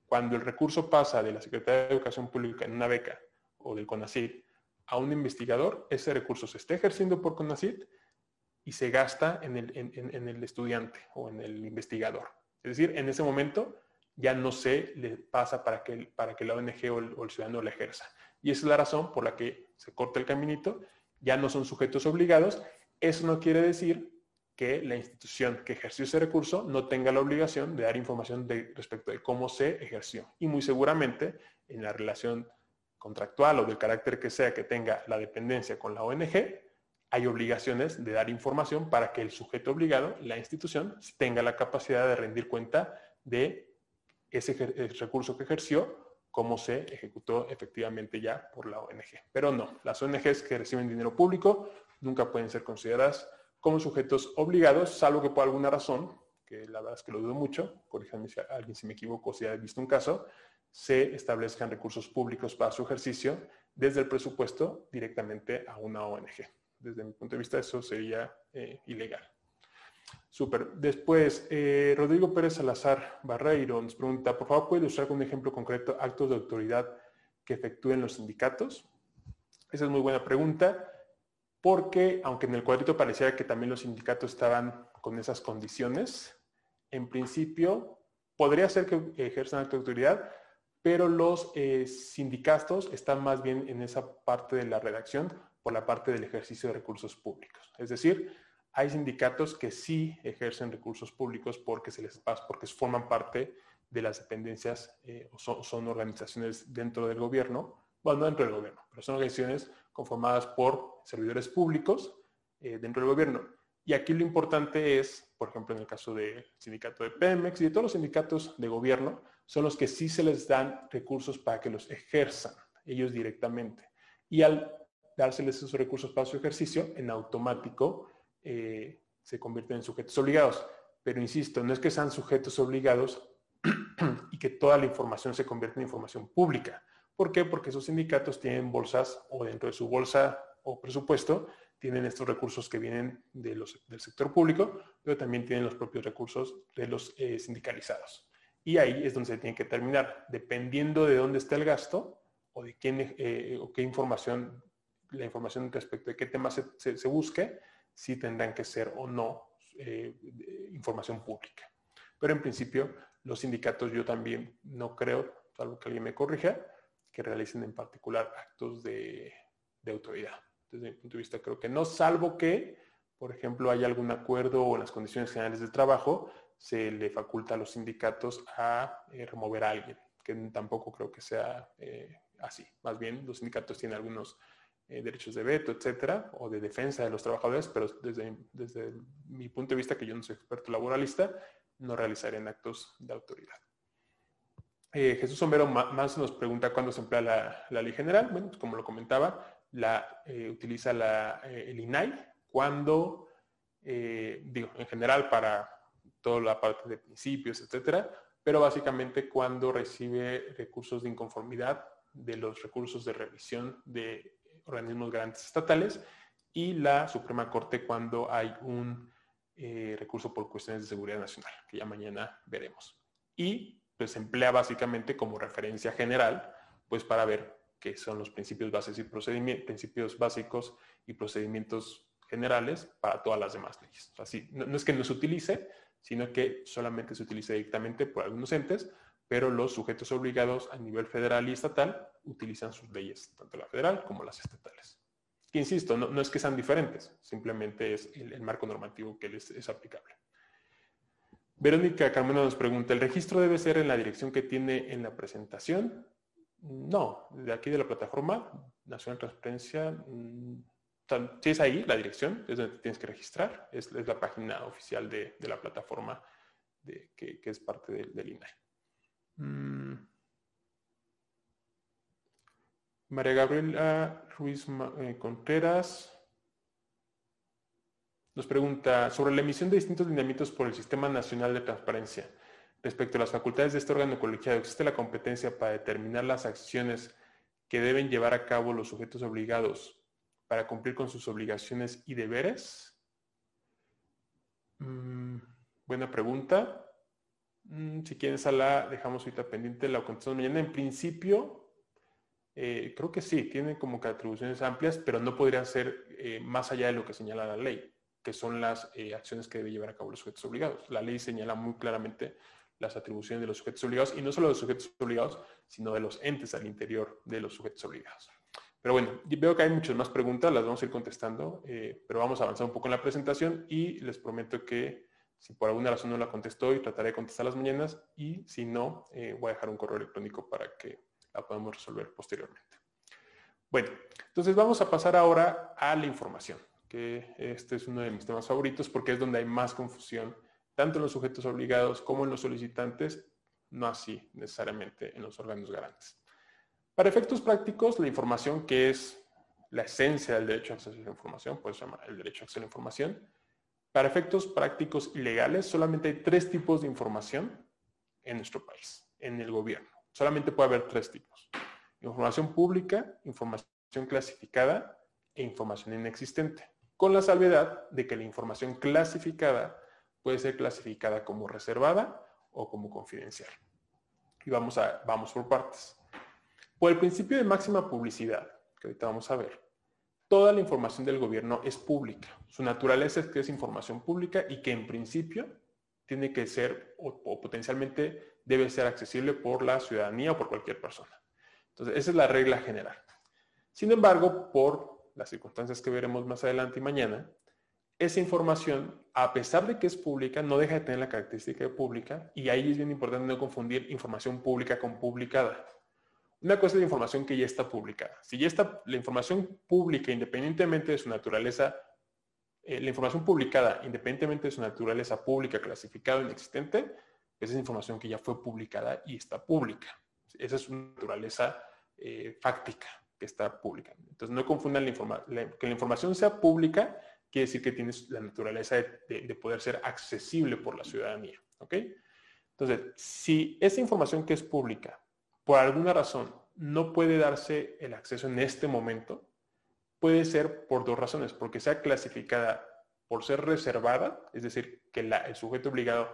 Cuando el recurso pasa de la Secretaría de Educación Pública en una beca o del CONACYT a un investigador, ese recurso se está ejerciendo por CONACYT y se gasta en el, en el estudiante o en el investigador. Es decir, en ese momento ya no se le pasa para que, para que la ONG o el, ciudadano la ejerza. Y esa es la razón por la que se corta el caminito, ya no son sujetos obligados. Eso no quiere decir que la institución que ejerció ese recurso no tenga la obligación de dar información respecto de cómo se ejerció. Y muy seguramente en la relación contractual o del carácter que sea que tenga la dependencia con la ONG, hay obligaciones de dar información para que el sujeto obligado, la institución, tenga la capacidad de rendir cuenta de ese recurso que ejerció, cómo se ejecutó efectivamente ya por la ONG. Pero no, las ONGs que reciben dinero público nunca pueden ser consideradas como sujetos obligados, salvo que por alguna razón, que la verdad es que lo dudo mucho, corríjanme si alguien se me equivoco, si ha visto un caso, se establezcan recursos públicos para su ejercicio desde el presupuesto directamente a una ONG desde mi punto de vista eso sería eh, ilegal. Súper. Después, eh, Rodrigo Pérez Salazar Barreiro nos pregunta, por favor, ¿puede con un ejemplo concreto actos de autoridad que efectúen los sindicatos? Esa es muy buena pregunta, porque aunque en el cuadrito parecía que también los sindicatos estaban con esas condiciones, en principio podría ser que ejerzan de autoridad, pero los eh, sindicatos están más bien en esa parte de la redacción por la parte del ejercicio de recursos públicos. Es decir, hay sindicatos que sí ejercen recursos públicos porque se les pasa, porque forman parte de las dependencias eh, o son, organizaciones dentro del gobierno, bueno, no dentro del gobierno, pero son organizaciones conformadas por servidores públicos eh, dentro del gobierno. Y aquí lo importante es, por ejemplo, en el caso del sindicato de Pemex y de todos los sindicatos de gobierno, son los que sí se les dan recursos para que los ejerzan ellos directamente. Y al dárseles esos recursos para su ejercicio, en automático eh, se convierten en sujetos obligados. Pero insisto, no es que sean sujetos obligados y que toda la información se convierta en información pública. ¿Por qué? Porque esos sindicatos tienen bolsas o dentro de su bolsa o presupuesto tienen estos recursos que vienen del sector público, pero también tienen los propios recursos de los eh, sindicalizados. Y ahí es donde se tiene que terminar. Dependiendo de dónde está el gasto o de quién eh, o qué información la información respecto de qué tema se, busque, si tendrán que ser o no eh, información pública. Pero en principio, los sindicatos yo también no creo, salvo que alguien me corrija, que realicen en particular actos de, autoridad. Desde mi punto de vista creo que no, salvo que, por ejemplo, haya algún acuerdo o en las condiciones generales de trabajo, se le faculta a los sindicatos a eh, remover a alguien, que tampoco creo que sea eh, así. Más bien, los sindicatos tienen algunos eh, derechos de veto, etcétera, o de defensa de los trabajadores, pero desde, desde mi punto de vista, que yo no soy experto laboralista, no realizarían actos de autoridad. Eh, Jesús Somero más nos pregunta cuándo se emplea la, ley general. Bueno, pues como lo comentaba, la, eh, utiliza la, el INAI cuando, digo, en general para toda la parte de principios, etcétera, pero básicamente cuando recibe recursos de inconformidad de los recursos de revisión de organismos garantes estatales y la Suprema Corte cuando hay un eh, recurso por cuestiones de seguridad nacional, que ya mañana veremos. Y pues emplea básicamente como referencia general, pues para ver qué son los principios bases y procedimientos, principios básicos y procedimientos generales para todas las demás leyes. Así, no, es que no se utilice, sino que solamente se utilice directamente por algunos entes, pero los sujetos obligados a nivel federal y estatal utilizan sus leyes, tanto la federal como las estatales. Que insisto, no, es que sean diferentes, simplemente es el, marco normativo que les es aplicable. Verónica Carmona nos pregunta, ¿el registro debe ser en la dirección que tiene en la presentación? No, de aquí de la plataforma Nacional Transparencia, mm, si es ahí la dirección, es donde tienes que registrar, es, la página oficial de, la plataforma que, es parte del INAI. Mm. María Gabriela Ruiz eh, Contreras nos pregunta sobre la emisión de distintos lineamientos por el Sistema Nacional de Transparencia. Respecto a las facultades de este órgano colegiado, ¿existe la competencia para determinar las acciones que deben llevar a cabo los sujetos obligados para cumplir con sus obligaciones y deberes? Mm, buena pregunta. Mm, si quieren sala, dejamos ahorita pendiente la contestamos mañana. En principio, eh, creo que sí, tienen como que atribuciones amplias, pero no podrían ser eh, más allá de lo que señala la ley, que son las eh, acciones que debe llevar a cabo los sujetos obligados. La ley señala muy claramente las atribuciones de los sujetos obligados, y no solo de los sujetos obligados, sino de los entes al interior de los sujetos obligados. Pero bueno, veo que hay muchas más preguntas, las vamos a ir contestando, pero vamos a avanzar un poco en la presentación y les prometo que si por alguna razón no la contesto hoy, trataré de contestar las mañanas y si no, eh, voy a dejar un correo electrónico para que la podamos resolver posteriormente. Bueno, entonces vamos a pasar ahora a la información, que este es uno de mis temas favoritos porque es donde hay más confusión, tanto en los sujetos obligados como en los solicitantes, no así necesariamente en los órganos garantes. Para efectos prácticos, la información que es la esencia del derecho a acceso a la información, puede llamar el derecho a acceso a la información, para efectos prácticos y legales, solamente hay tres tipos de información en nuestro país, en el gobierno. Solamente puede haber tres tipos. Información pública, información clasificada e información inexistente. Con la salvedad de que la información clasificada puede ser clasificada como reservada o como confidencial. Y vamos, a, vamos por partes. Por el principio de máxima publicidad, que ahorita vamos a ver, toda la información del gobierno es pública. Su naturaleza es que es información pública y que en principio tiene que ser o, potencialmente debe ser accesible por la ciudadanía o por cualquier persona. Entonces, esa es la regla general. Sin embargo, por las circunstancias que veremos más adelante y mañana, esa información, a pesar de que es pública, no deja de tener la característica de pública y ahí es bien importante no confundir información pública con publicada. Una cosa es la información que ya está publicada. Si ya está la información pública, independientemente de su naturaleza, eh, la información publicada, independientemente de su naturaleza pública, clasificada o inexistente, esa es información que ya fue publicada y está pública. Esa es su naturaleza eh, fáctica, que está pública. Entonces no confundan la que la información sea pública, quiere decir que tiene la naturaleza de, de poder ser accesible por la ciudadanía. Entonces, si esa información que es pública por alguna razón no puede darse el acceso en este momento, puede ser por dos razones, porque sea clasificada por ser reservada, es decir, que el sujeto obligado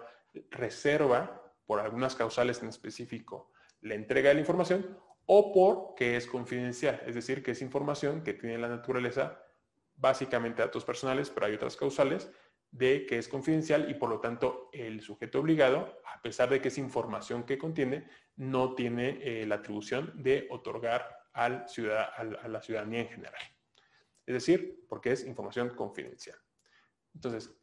reserva por algunas causales en específico la entrega de la información, o porque es confidencial, es decir, que es información que tiene la naturaleza básicamente datos personales, pero hay otras causales de que es confidencial y por lo tanto el sujeto obligado, a pesar de que es información que contiene, no tiene eh, la atribución de otorgar al a la ciudadanía en general. Es decir, porque es información confidencial. Entonces,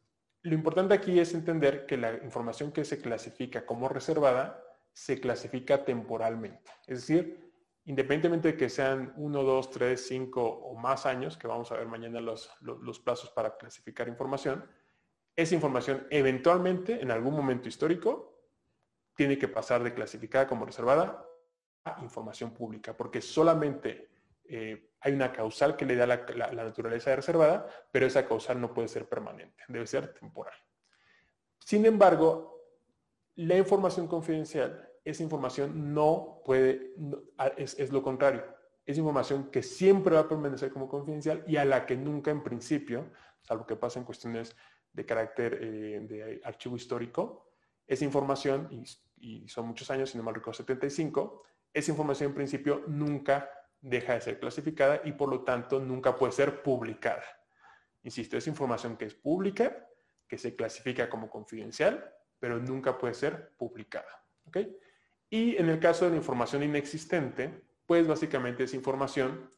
lo importante aquí es entender que la información que se clasifica como reservada se clasifica temporalmente. Es decir, independientemente de que sean 1, 2, 3, 5 o más años, que vamos a ver mañana los, plazos para clasificar información, esa información eventualmente, en algún momento histórico, tiene que pasar de clasificada como reservada a información pública, porque solamente eh, hay una causal que le da la, la, naturaleza de reservada, pero esa causal no puede ser permanente, debe ser temporal. Sin embargo, la información confidencial esa información no puede, es, lo contrario. Es información que siempre va a permanecer como confidencial y a la que nunca en principio, salvo que pasa en cuestiones de carácter eh, de archivo histórico, esa información, y, son muchos años, si no mal recuerdo 75, esa información en principio nunca deja de ser clasificada y por lo tanto nunca puede ser publicada. Insisto, es información que es pública, que se clasifica como confidencial, pero nunca puede ser publicada. ¿okay? Y en el caso de la información inexistente, pues básicamente es información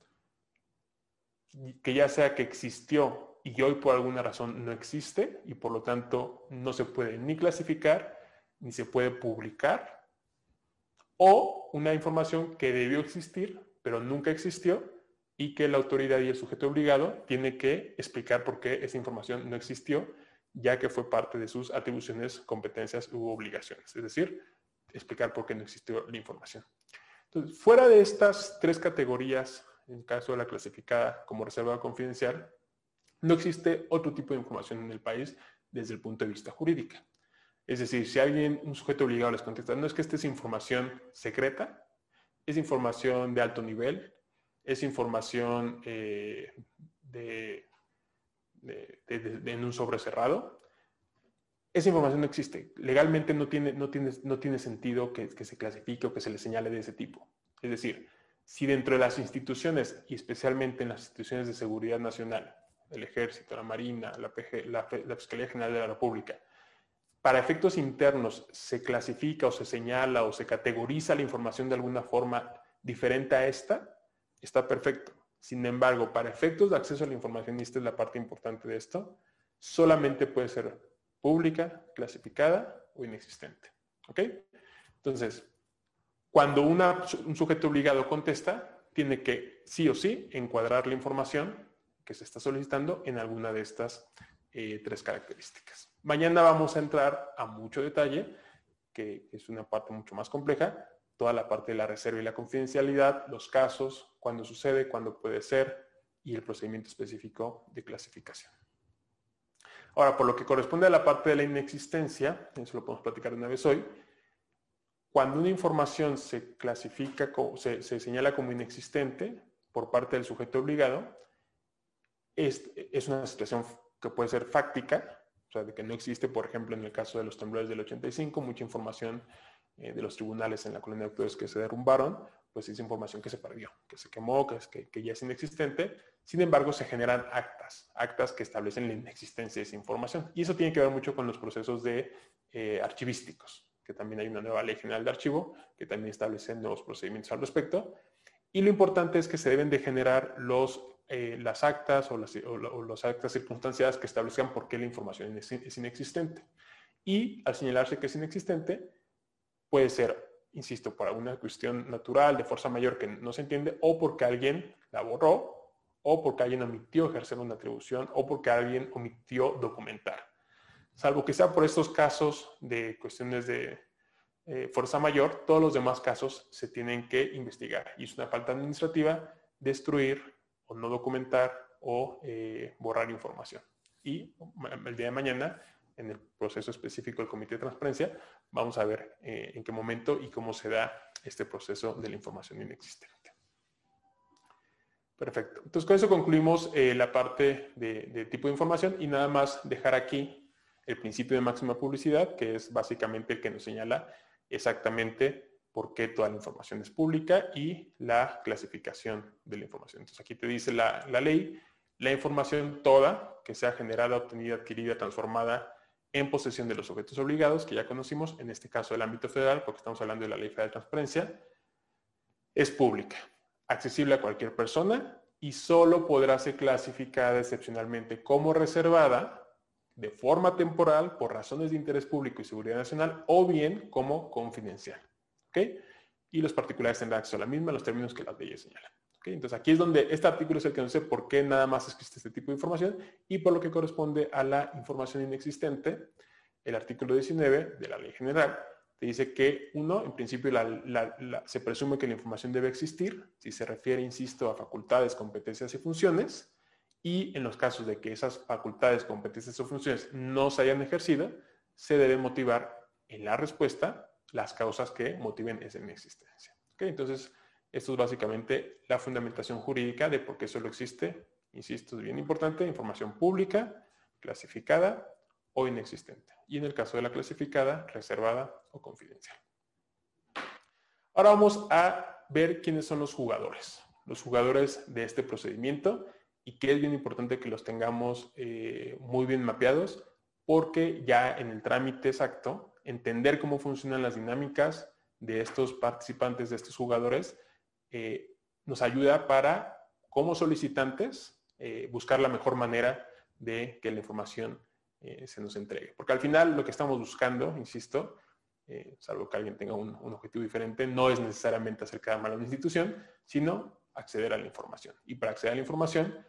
que ya sea que existió y hoy por alguna razón no existe y por lo tanto no se puede ni clasificar ni se puede publicar, o una información que debió existir pero nunca existió y que la autoridad y el sujeto obligado tiene que explicar por qué esa información no existió, ya que fue parte de sus atribuciones, competencias u obligaciones. Es decir, explicar por qué no existió la información. Entonces, fuera de estas tres categorías, en caso de la clasificada como reserva confidencial, no existe otro tipo de información en el país desde el punto de vista jurídico. Es decir, si alguien, un sujeto obligado les contesta, no es que esta es información secreta, es información de alto nivel, es información eh, de, en un sobre cerrado, esa información no existe. Legalmente no tiene, no tiene, no tiene sentido que, se clasifique o que se le señale de ese tipo. Es decir, si dentro de las instituciones, y especialmente en las instituciones de seguridad nacional, el Ejército, la Marina, la, la, Fiscalía General de la República, para efectos internos se clasifica o se señala o se categoriza la información de alguna forma diferente a esta, está perfecto. Sin embargo, para efectos de acceso a la información, y esta es la parte importante de esto, solamente puede ser pública, clasificada o inexistente. ¿Ok? Entonces, cuando un sujeto obligado contesta, tiene que sí o sí encuadrar la información que se está solicitando en alguna de estas eh, tres características. Mañana vamos a entrar a mucho detalle, que es una parte mucho más compleja, toda la parte de la reserva y la confidencialidad, los casos, cuándo sucede, cuándo puede ser y el procedimiento específico de clasificación. Ahora, por lo que corresponde a la parte de la inexistencia, eso lo podemos platicar una vez hoy, cuando una información se clasifica, se, se señala como inexistente por parte del sujeto obligado, es, es, una situación que puede ser fáctica, o sea, de que no existe, por ejemplo, en el caso de los temblores del 85, mucha información eh, de los tribunales en la colonia de actores que se derrumbaron, pues es información que se perdió, que se quemó, que, que, ya es inexistente. Sin embargo, se generan actas, actas que establecen la inexistencia de esa información. Y eso tiene que ver mucho con los procesos de eh, archivísticos, que también hay una nueva ley general de archivo que también establece nuevos procedimientos al respecto. Y lo importante es que se deben de generar los, eh, las actas o las, o, actas circunstanciadas que establezcan por qué la información es inexistente. Y al señalarse que es inexistente, puede ser insisto, por alguna cuestión natural, de fuerza mayor que no se entiende, o porque alguien la borró, o porque alguien omitió ejercer una atribución, o porque alguien omitió documentar. Salvo que sea por estos casos de cuestiones de eh, fuerza mayor, todos los demás casos se tienen que investigar. Y es una falta administrativa destruir o no documentar o eh, borrar información. Y el día de mañana en el proceso específico del Comité de Transparencia, vamos a ver eh, en qué momento y cómo se da este proceso de la información inexistente. Perfecto. Entonces, con eso concluimos eh, la parte de, tipo de información y nada más dejar aquí el principio de máxima publicidad, que es básicamente el que nos señala exactamente por qué toda la información es pública y la clasificación de la información. Entonces, aquí te dice la, la ley, la información toda que sea generada, obtenida, adquirida, transformada, en posesión de los objetos obligados, que ya conocimos, en este caso el ámbito federal, porque estamos hablando de la Ley Federal de Transparencia, es pública, accesible a cualquier persona y solo podrá ser clasificada excepcionalmente como reservada de forma temporal por razones de interés público y seguridad nacional o bien como confidencial. ¿Ok? y los particulares tendrán acceso a la misma, los términos que las leyes señalan. Entonces aquí es donde este artículo es el que nos dice por qué nada más existe este tipo de información y por lo que corresponde a la información inexistente, el artículo 19 de la ley general te dice que uno, en principio se presume que la información debe existir, si se refiere, insisto, a facultades, competencias y funciones, y en los casos de que esas facultades, competencias o funciones no se hayan ejercido, se debe motivar en la respuesta las causas que motiven esa inexistencia. Entonces, esto es básicamente la fundamentación jurídica de por qué solo existe, insisto, es bien importante, información pública, clasificada o inexistente. Y en el caso de la clasificada, reservada o confidencial. Ahora vamos a ver quiénes son los jugadores, los jugadores de este procedimiento y que es bien importante que los tengamos eh, muy bien mapeados porque ya en el trámite exacto, entender cómo funcionan las dinámicas de estos participantes, de estos jugadores, eh, nos ayuda para, como solicitantes, eh, buscar la mejor manera de que la información se nos entregue. Porque al final lo que estamos buscando, insisto, salvo que alguien tenga un, objetivo diferente, no es necesariamente hacer cada mal a una institución, sino acceder a la información. Y para acceder a la información,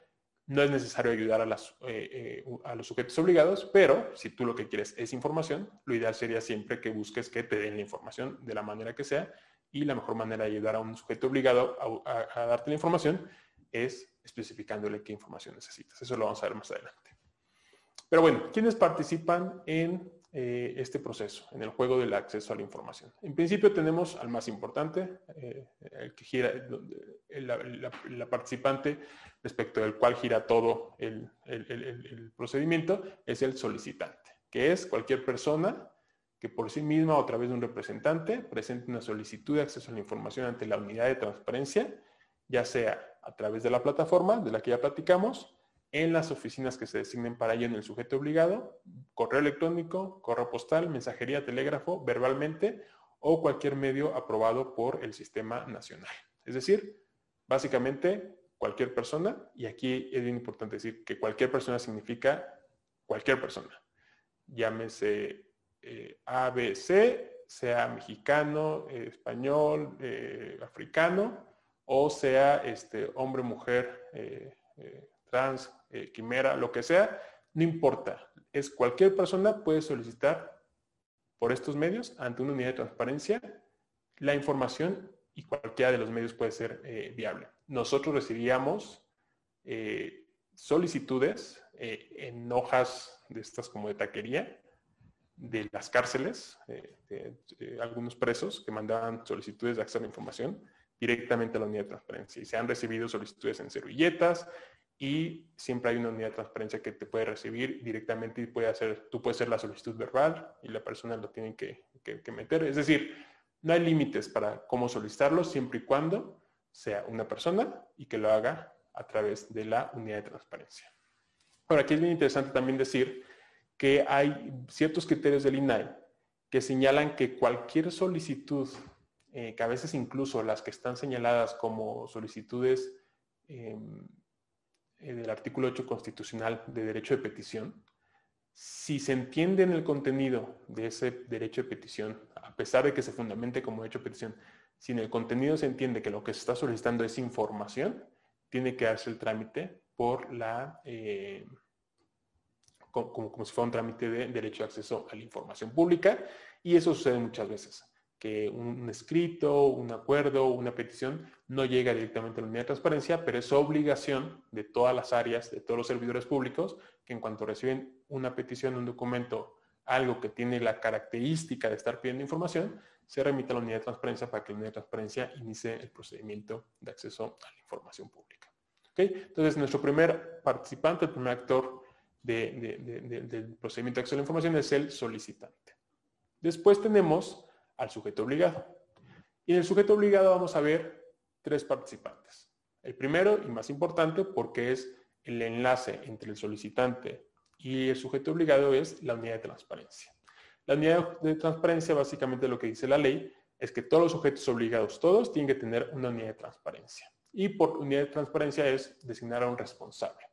no es necesario ayudar eh, eh, a, los sujetos obligados, pero si tú lo que quieres es información, lo ideal sería siempre que busques que te den la información de la manera que sea y la mejor manera de ayudar a un sujeto obligado a darte la información es especificándole qué información necesitas. Eso lo vamos a ver más adelante. Pero bueno, ¿quiénes participan en eh, este proceso, en el juego del acceso a la información. En principio tenemos al más importante, eh, el que gira, la, participante respecto del cual gira todo el, procedimiento, es el solicitante, que es cualquier persona que por sí misma o a través de un representante presente una solicitud de acceso a la información ante la unidad de transparencia, ya sea a través de la plataforma de la que ya platicamos, en las oficinas que se designen para ello en el sujeto obligado, correo electrónico, correo postal, mensajería, telégrafo, verbalmente o cualquier medio aprobado por el sistema nacional. Es decir, básicamente cualquier persona, y aquí es bien importante decir que cualquier persona significa cualquier persona. Llámese eh, ABC, sea mexicano, eh, español, eh, africano, o sea este, hombre, mujer, trans, eh, quimera, lo que sea, no importa. Es cualquier persona puede solicitar por estos medios ante una unidad de transparencia la información y cualquiera de los medios puede ser viable. Nosotros recibíamos solicitudes en hojas de estas como de taquería de las cárceles, de, algunos presos que mandaban solicitudes de acceso a la información directamente a la unidad de transparencia. Y se han recibido solicitudes en servilletas, y siempre hay una unidad de transparencia que te puede recibir directamente y puede hacer, tú puedes hacer la solicitud verbal y la persona lo tiene que, meter. Es decir, no hay límites para cómo solicitarlo siempre y cuando sea una persona y que lo haga a través de la unidad de transparencia. Ahora, aquí es bien interesante también decir que hay ciertos criterios del INAI que señalan que cualquier solicitud, eh, que a veces incluso las que están señaladas como solicitudes em, eh, del artículo 8 constitucional de derecho de petición, si se entiende en el contenido de ese derecho de petición, a pesar de que se fundamente como derecho de petición, si en el contenido se entiende que lo que se está solicitando es información, tiene que darse el trámite por la, eh, como, como, si fuera un trámite de derecho de acceso a la información pública, y eso sucede muchas veces que un escrito, un acuerdo, una petición no llega directamente a la unidad de transparencia, pero es obligación de todas las áreas, de todos los servidores públicos, que en cuanto reciben una petición, un documento, algo que tiene la característica de estar pidiendo información, se remite a la unidad de transparencia para que la unidad de transparencia inicie el procedimiento de acceso a la información pública. Entonces, nuestro primer participante, el primer actor del procedimiento de acceso a la información es el solicitante. Después tenemos al sujeto obligado. Y en el sujeto obligado vamos a ver tres participantes. El primero y más importante porque es el enlace entre el solicitante y el sujeto obligado es la unidad de transparencia. La unidad de transparencia básicamente lo que dice la ley es que todos los sujetos obligados, todos, tienen que tener una unidad de transparencia. Y por unidad de transparencia es designar a un responsable.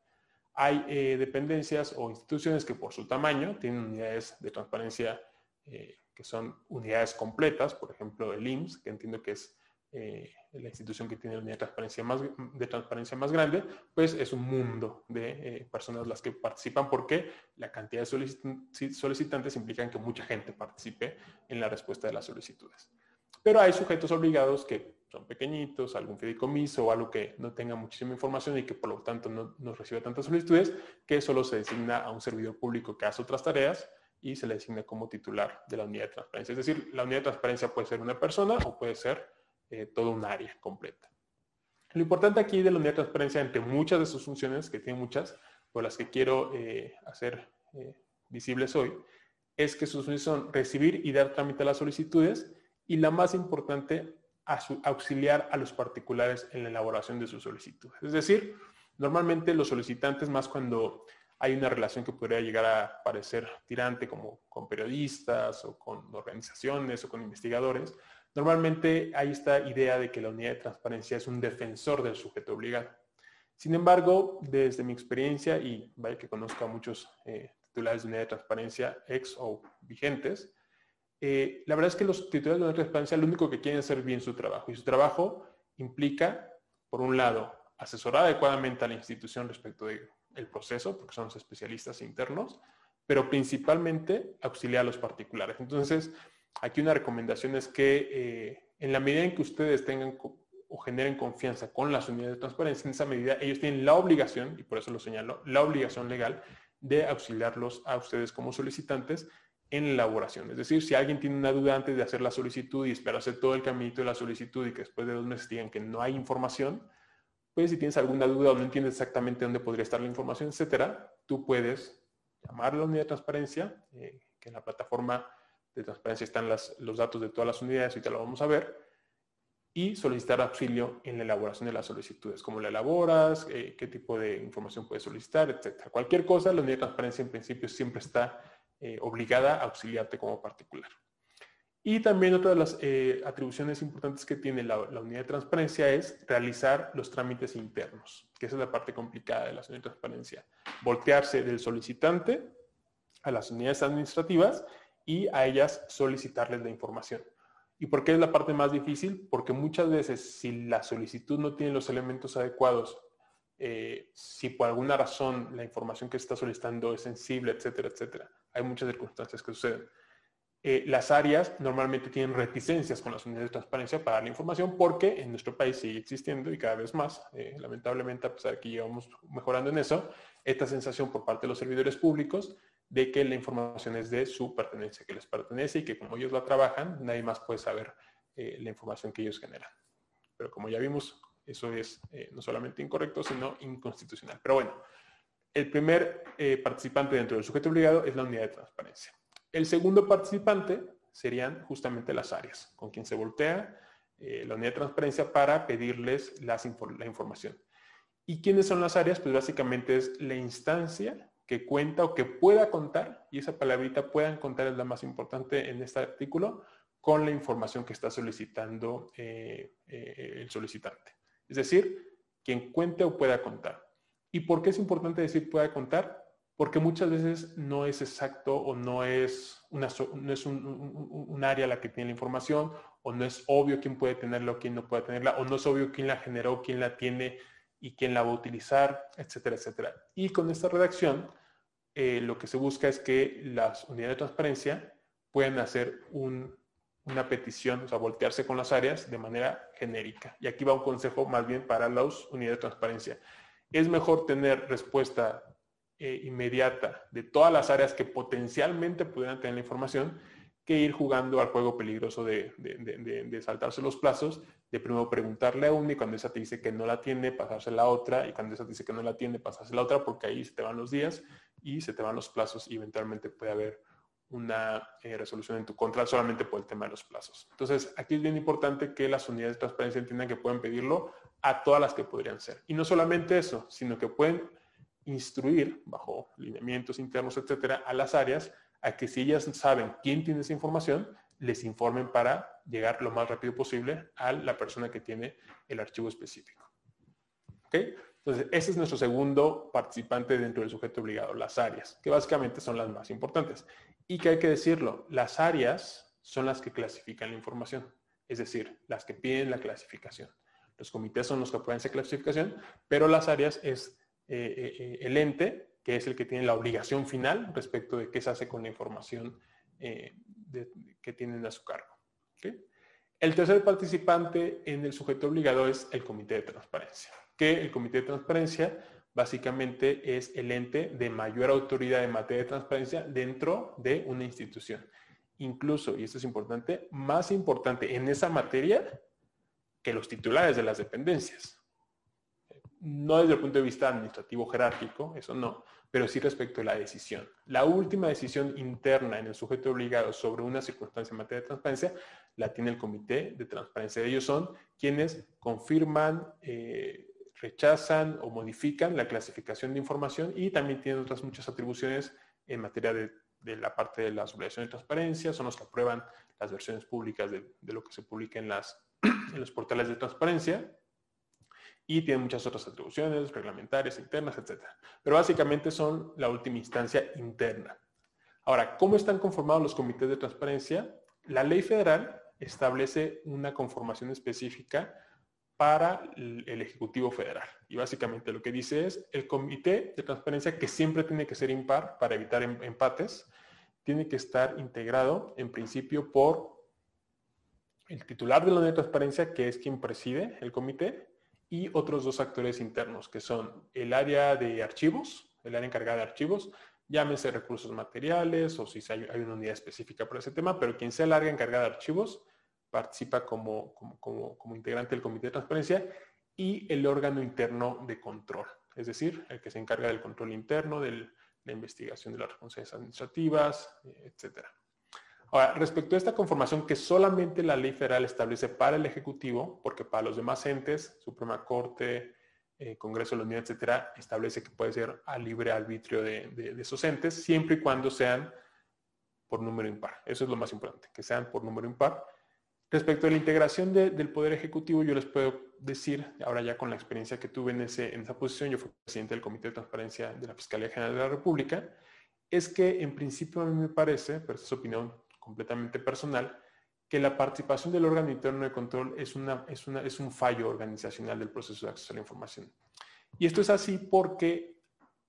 Hay eh, dependencias o instituciones que por su tamaño tienen unidades de transparencia eh, que son unidades completas, por ejemplo el IMSS, que entiendo que es eh, la institución que tiene la unidad de transparencia más, de transparencia más grande, pues es un mundo de personas las que participan porque la cantidad de solicitantes implican que mucha gente participe en la respuesta de las solicitudes. Pero hay sujetos obligados que son pequeñitos, algún fideicomiso o algo que no tenga muchísima información y que por lo tanto no, no reciba tantas solicitudes, que solo se designa a un servidor público que hace otras tareas y se le designa como titular de la unidad de transparencia. Es decir, la unidad de transparencia puede ser una persona o puede ser eh, todo un área completa. Lo importante aquí de la unidad de transparencia, entre muchas de sus funciones, que tiene muchas, por las que quiero eh, hacer eh, visibles hoy, es que sus funciones son recibir y dar trámite a las solicitudes y la más importante, auxiliar a los particulares en la elaboración de sus solicitudes. Es decir, normalmente los solicitantes, más cuando hay una relación que podría llegar a parecer tirante como con periodistas o con organizaciones o con investigadores, Normalmente hay esta idea de que la unidad de transparencia es un defensor del sujeto obligado. Sin embargo, desde mi experiencia, y vaya que conozco a muchos eh, titulares de unidad de transparencia ex o vigentes, eh, la verdad es que los titulares de de transparencia lo único que quieren es hacer bien su trabajo. Y su trabajo implica, por un lado, asesorar adecuadamente a la institución respecto del proceso, porque son los especialistas internos, pero principalmente auxiliar a los particulares. Entonces, aquí una recomendación es que eh, en la medida en que ustedes tengan o generen confianza con las unidades de transparencia, en esa medida ellos tienen la obligación, y por eso lo señalo, la obligación legal de auxiliarlos a ustedes como solicitantes en la elaboración. Es decir, si alguien tiene una duda antes de hacer la solicitud y espera hacer todo el caminito de la solicitud y que después de dos meses digan que no hay información, pues si tienes alguna duda o no entiendes exactamente dónde podría estar la información, etcétera, tú puedes llamar a la unidad de transparencia, eh, que en la plataforma de transparencia están los datos de todas las unidades, te lo vamos a ver, y solicitar auxilio en la elaboración de las solicitudes, cómo la elaboras, eh, qué tipo de información puedes solicitar, etc. Cualquier cosa, la unidad de transparencia en principio siempre está eh, obligada a auxiliarte como particular. Y también otra de las eh, atribuciones importantes que tiene la, unidad de transparencia es realizar los trámites internos, que esa es la parte complicada de la unidad de transparencia. Voltearse del solicitante a las unidades administrativas y a ellas solicitarles la información. ¿Y por qué es la parte más difícil? Porque muchas veces si la solicitud no tiene los elementos adecuados, eh, si por alguna razón la información que está solicitando es sensible, etcétera, etcétera, hay muchas circunstancias que suceden. Eh, las áreas normalmente tienen reticencias con las unidades de transparencia para dar la información porque en nuestro país sigue existiendo y cada vez más, eh, lamentablemente a pesar de que llevamos mejorando en eso, esta sensación por parte de los servidores públicos de que la información es de su pertenencia, que les pertenece y que como ellos la trabajan, nadie más puede saber eh, la información que ellos generan. Pero como ya vimos, eso es no solamente incorrecto, sino inconstitucional. Pero bueno, el primer eh, participante dentro del sujeto obligado es la unidad de transparencia. El segundo participante serían justamente las áreas, con quien se voltea la unidad de transparencia para pedirles la información. ¿Y quiénes son las áreas? Pues básicamente es la instancia que cuenta o que pueda contar, y esa palabrita puedan contar es la más importante en este artículo, con la información que está solicitando eh, eh, el solicitante. Es decir, quien cuente o pueda contar. ¿Y por qué es importante decir pueda contar? Porque muchas veces no es exacto o no es, una, no es un, área la que tiene la información, o no es obvio quién puede tenerla o quién no puede tenerla, o no es obvio quién la generó, quién la tiene y quién la va a utilizar, etcétera, etcétera. Y con esta redacción, eh, lo que se busca es que las unidades de transparencia puedan hacer una petición, o sea, voltearse con las áreas de manera genérica. Y aquí va un consejo más bien para las unidades de transparencia. Es mejor tener respuesta eh, inmediata de todas las áreas que potencialmente pudieran tener la información que ir jugando al juego peligroso de, saltarse los plazos, de primero preguntarle a una y cuando esa te dice que no la tiene, pasarse la otra, y cuando esa te dice que no la tiene, pasarse la otra, porque ahí se te van los días y se te van los plazos y eventualmente puede haber una eh, resolución en tu contra solamente por el tema de los plazos. Entonces, aquí es bien importante que las unidades de transparencia entiendan que pueden pedirlo a todas las que podrían ser. Y no solamente eso, sino que pueden instruir bajo lineamientos internos, etcétera, a las áreas a que si ellas saben quién tiene esa información, les informen para llegar lo más rápido posible a la persona que tiene el archivo específico. ¿Ok? Entonces, ese es nuestro segundo participante dentro del sujeto obligado, las áreas, que básicamente son las más importantes. Y que hay que decirlo, las áreas son las que clasifican la información, es decir, las que piden la clasificación. Los comités son los que aprueban esa clasificación, pero las áreas es eh, eh, eh, el ente, que es el que tiene la obligación final respecto de qué se hace con la información que tienen a su cargo. El tercer participante en el sujeto obligado es el comité de transparencia, que el comité de transparencia básicamente es el ente de mayor autoridad en materia de transparencia dentro de una institución. Incluso, y esto es importante, más importante en esa materia que los titulares de las dependencias. No desde el punto de vista administrativo jerárquico, eso no, pero sí respecto a la decisión. La última decisión interna en el sujeto obligado sobre una circunstancia en materia de transparencia la tiene el comité de transparencia. Ellos son quienes confirman, eh, rechazan o modifican la clasificación de información y también tienen otras muchas atribuciones en materia de, la parte de las obligaciones de transparencia, son los que aprueban las versiones públicas de, lo que se publica en, las, en los portales de transparencia y tienen muchas otras atribuciones reglamentarias, internas, etc. Pero básicamente son la última instancia interna. Ahora, ¿cómo están conformados los comités de transparencia? La ley federal establece una conformación específica para el Ejecutivo Federal. Y básicamente lo que dice es, el comité de transparencia, que siempre tiene que ser impar para evitar em, empates, tiene que estar integrado en principio por el titular de la ley de transparencia, que es quien preside el comité, y otros dos actores internos, que son el área de archivos, el área encargada de archivos, llámese recursos materiales o si hay, una unidad específica para ese tema, pero quien sea el área encargada de archivos participa como, como, integrante del comité de transparencia y el órgano interno de control, es decir, el que se encarga del control interno, de la investigación de las responsabilidades administrativas, etcétera. Ahora, respecto a esta conformación que solamente la ley federal establece para el Ejecutivo, porque para los demás entes, Suprema Corte, eh, Congreso de la Unión, etcétera, establece que puede ser a libre arbitrio de, esos entes, siempre y cuando sean por número impar. Eso es lo más importante, que sean por número impar. Respecto a la integración del Poder Ejecutivo, yo les puedo decir, ahora ya con la experiencia que tuve en, en esa posición, yo fui presidente del Comité de Transparencia de la Fiscalía General de la República, es que en principio a mí me parece, pero esa es opinión completamente personal, que la participación del órgano interno de control es, una, es, una, es un fallo organizacional del proceso de acceso a la información. Y esto es así porque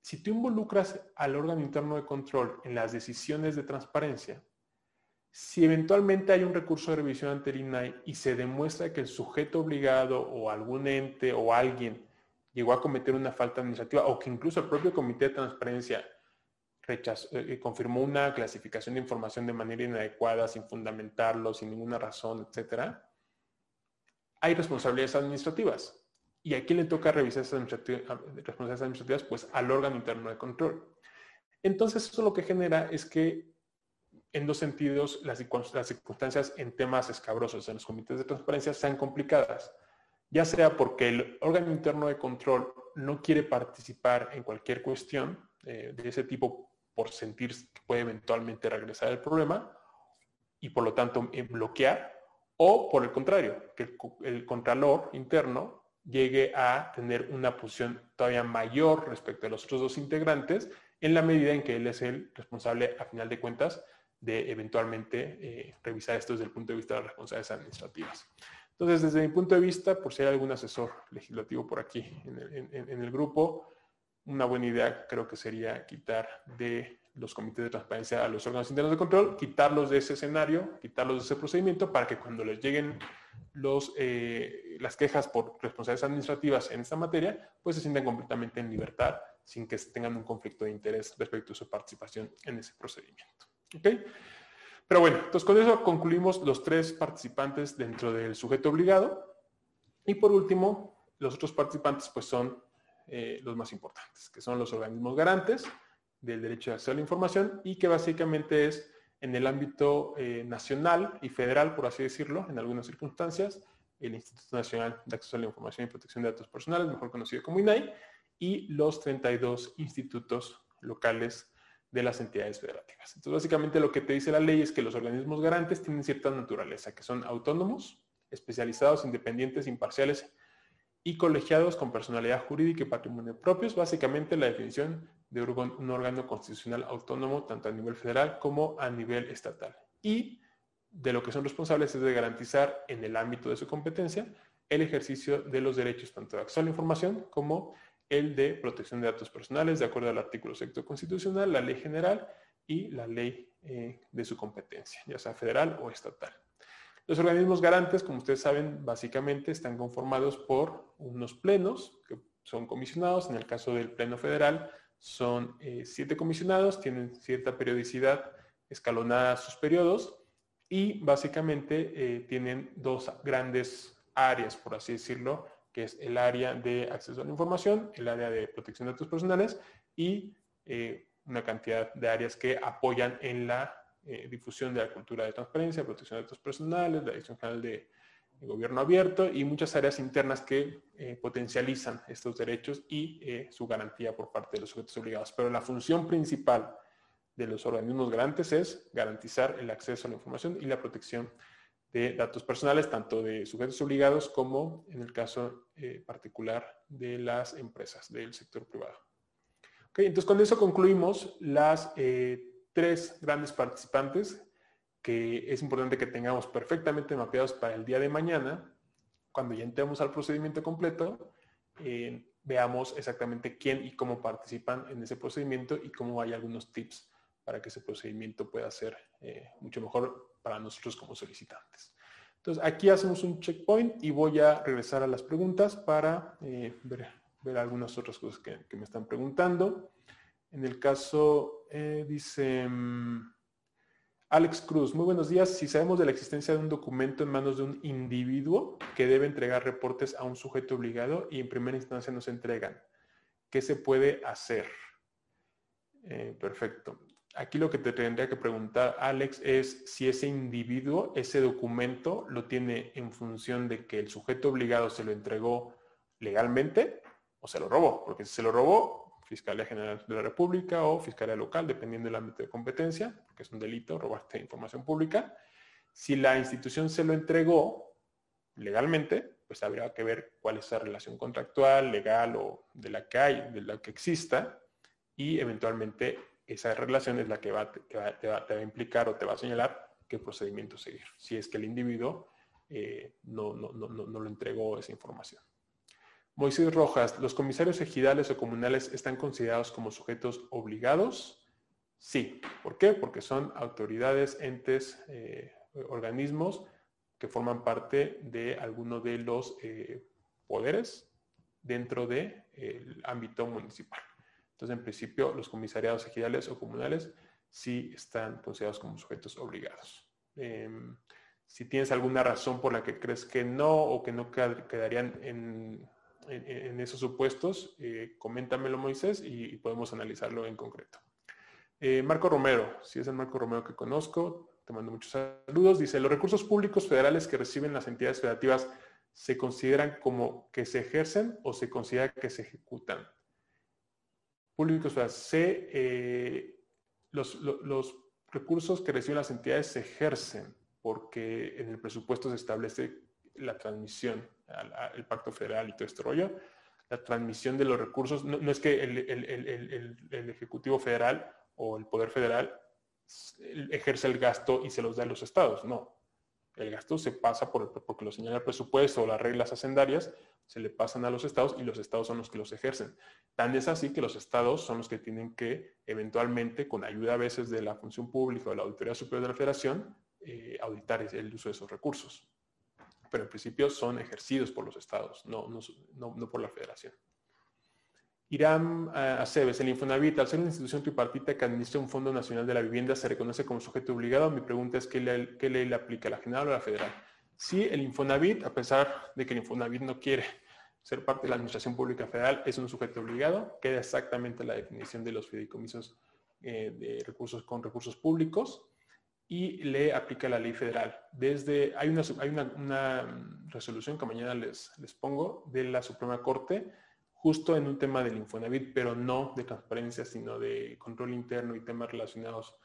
si tú involucras al órgano interno de control en las decisiones de transparencia, si eventualmente hay un recurso de revisión ante el INAI y se demuestra que el sujeto obligado o algún ente o alguien llegó a cometer una falta administrativa o que incluso el propio comité de transparencia rechazó, eh, eh, confirmó una clasificación de información de manera inadecuada, sin fundamentarlo, sin ninguna razón, etc., hay responsabilidades administrativas. ¿Y a quién le toca revisar esas responsabilidades administrativas? Pues al órgano interno de control. Entonces, eso lo que genera es que, en dos sentidos, las, las circunstancias en temas escabrosos en los comités de transparencia sean complicadas. Ya sea porque el órgano interno de control no quiere participar en cualquier cuestión eh, de ese tipo por sentir que puede eventualmente regresar el problema y por lo tanto eh, bloquear, o por el contrario, que el, contralor interno llegue a tener una posición todavía mayor respecto a los otros dos integrantes en la medida en que él es el responsable, a final de cuentas, de eventualmente eh, revisar esto desde el punto de vista de las responsabilidades administrativas. Entonces, desde mi punto de vista, por si hay algún asesor legislativo por aquí en el grupo, una buena idea creo que sería quitar de los comités de transparencia a los órganos internos de control, quitarlos de ese escenario, quitarlos de ese procedimiento para que cuando les lleguen los, eh, las quejas por responsabilidades administrativas en esta materia, pues se sientan completamente en libertad sin que tengan un conflicto de interés respecto a su participación en ese procedimiento. ¿Ok? Pero bueno, entonces con eso concluimos los tres participantes dentro del sujeto obligado. Y por último, los otros participantes pues son eh, los más importantes, que son los organismos garantes del derecho de acceso a la información y que básicamente es en el ámbito eh, nacional y federal, por así decirlo, en algunas circunstancias, el Instituto Nacional de Acceso a la Información y Protección de Datos Personales, mejor conocido como INAI, y los 32 institutos locales de las entidades federativas. Entonces, básicamente lo que te dice la ley es que los organismos garantes tienen cierta naturaleza, que son autónomos, especializados, independientes, imparciales y colegiados con personalidad jurídica y patrimonio propios, básicamente la definición de un órgano constitucional autónomo tanto a nivel federal como a nivel estatal. Y de lo que son responsables es de garantizar en el ámbito de su competencia el ejercicio de los derechos tanto de acceso a la información como el de protección de datos personales de acuerdo al artículo sexto constitucional, la ley general y la ley eh, de su competencia, ya sea federal o estatal. Los organismos garantes, como ustedes saben, básicamente están conformados por unos plenos que son comisionados. En el caso del pleno federal son eh, siete comisionados, tienen cierta periodicidad escalonada sus periodos y básicamente eh, tienen dos grandes áreas, por así decirlo, que es el área de acceso a la información, el área de protección de datos personales y eh, una cantidad de áreas que apoyan en la eh, difusión de la cultura de transparencia, protección de datos personales, la Dirección General de, Gobierno Abierto y muchas áreas internas que potencializan estos derechos y su garantía por parte de los sujetos obligados. Pero la función principal de los organismos garantes es garantizar el acceso a la información y la protección de datos personales, tanto de sujetos obligados como en el caso eh, particular de las empresas del sector privado. entonces con eso concluimos las eh, tres grandes participantes que es importante que tengamos perfectamente mapeados para el día de mañana, cuando ya entremos al procedimiento completo, eh, veamos exactamente quién y cómo participan en ese procedimiento y cómo hay algunos tips para que ese procedimiento pueda ser eh, mucho mejor para nosotros como solicitantes. Entonces, aquí hacemos un checkpoint y voy a regresar a las preguntas para eh, ver, algunas otras cosas que, me están preguntando. En el caso, eh, dice mm, Alex Cruz, muy buenos días. Si sabemos de la existencia de un documento en manos de un individuo que debe entregar reportes a un sujeto obligado y en primera instancia no se entregan, ¿qué se puede hacer? perfecto. Aquí lo que te tendría que preguntar, Alex, es si ese individuo, ese documento, lo tiene en función de que el sujeto obligado se lo entregó legalmente o se lo robó. Porque si se lo robó, Fiscalía General de la República o Fiscalía Local, dependiendo del ámbito de competencia, porque es un delito robarte información pública. Si la institución se lo entregó legalmente, pues habría que ver cuál es esa relación contractual, legal o de la que hay, de la que exista, y eventualmente esa relación es la que, va, te, va, a implicar o te va a señalar qué procedimiento seguir, si es que el individuo eh, no, no, no, no, lo entregó esa información. Moisés Rojas, ¿los comisarios ejidales o comunales están considerados como sujetos obligados? Sí. ¿Por qué? Porque son autoridades, entes, eh, organismos que forman parte de alguno de los eh, poderes dentro del ámbito municipal. Entonces, en principio, los comisariados ejidales o comunales sí están considerados como sujetos obligados. Em, si tienes alguna razón por la que crees que no o que no quedarían en, esos supuestos, eh, coméntamelo Moisés y, podemos analizarlo en concreto. Eh, Marco Romero, si es el Marco Romero que conozco, te mando muchos saludos. Dice, los recursos públicos federales que reciben las entidades federativas se consideran como que se ejercen o se considera que se ejecutan públicos, o sea, eh, los, recursos que reciben las entidades se ejercen porque en el presupuesto se establece la transmisión al, pacto federal y todo este rollo. La transmisión de los recursos, no, es que el, Ejecutivo Federal o el Poder Federal ejerce el gasto y se los da a los estados, no. El gasto se pasa por, porque lo señala el presupuesto o las reglas hacendarias, se le pasan a los estados y los estados son los que los ejercen. Tan es así que los estados son los que tienen que eventualmente, con ayuda a veces de la función pública o de la Auditoría Superior de la Federación, eh, auditar el uso de esos recursos. Pero en principio son ejercidos por los estados, no, no, por la federación. Irán uh, Aceves, el Infonavit, al ser una institución tripartita que administra un Fondo Nacional de la Vivienda, se reconoce como sujeto obligado. Mi pregunta es, ¿qué ley, qué ley le aplica, la general o la federal? Sí, el Infonavit, a pesar de que el Infonavit no quiere ser parte de la Administración Pública Federal, es un sujeto obligado, queda exactamente la definición de los fideicomisos eh, de recursos con recursos públicos y le aplica la ley federal. Desde, hay una, hay una, resolución que mañana les, les pongo de la Suprema Corte justo en un tema del Infonavit, pero no de transparencia, sino de control interno y temas relacionados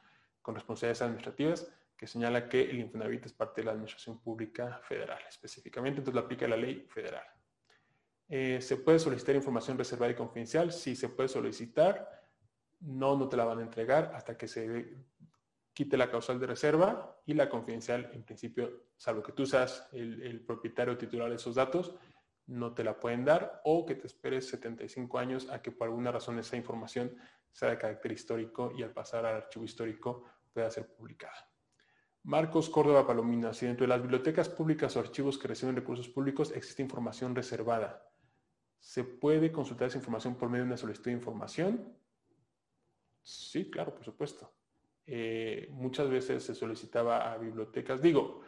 con responsabilidades administrativas que señala que el Infonavit es parte de la Administración Pública Federal específicamente, entonces lo aplica la ley federal. Eh, ¿Se puede solicitar información reservada y confidencial? Sí, se puede solicitar. No, no te la van a entregar hasta que se quite la causal de reserva y la confidencial, en principio, salvo que tú seas el, el propietario titular de esos datos, no te la pueden dar o que te esperes 75 años a que por alguna razón esa información sea de carácter histórico y al pasar al archivo histórico pueda ser publicada. Marcos Córdoba Palomina, si dentro de las bibliotecas públicas o archivos que reciben recursos públicos existe información reservada, ¿se puede consultar esa información por medio de una solicitud de información? Sí, claro, por supuesto. Eh, muchas veces se solicitaba a bibliotecas, digo,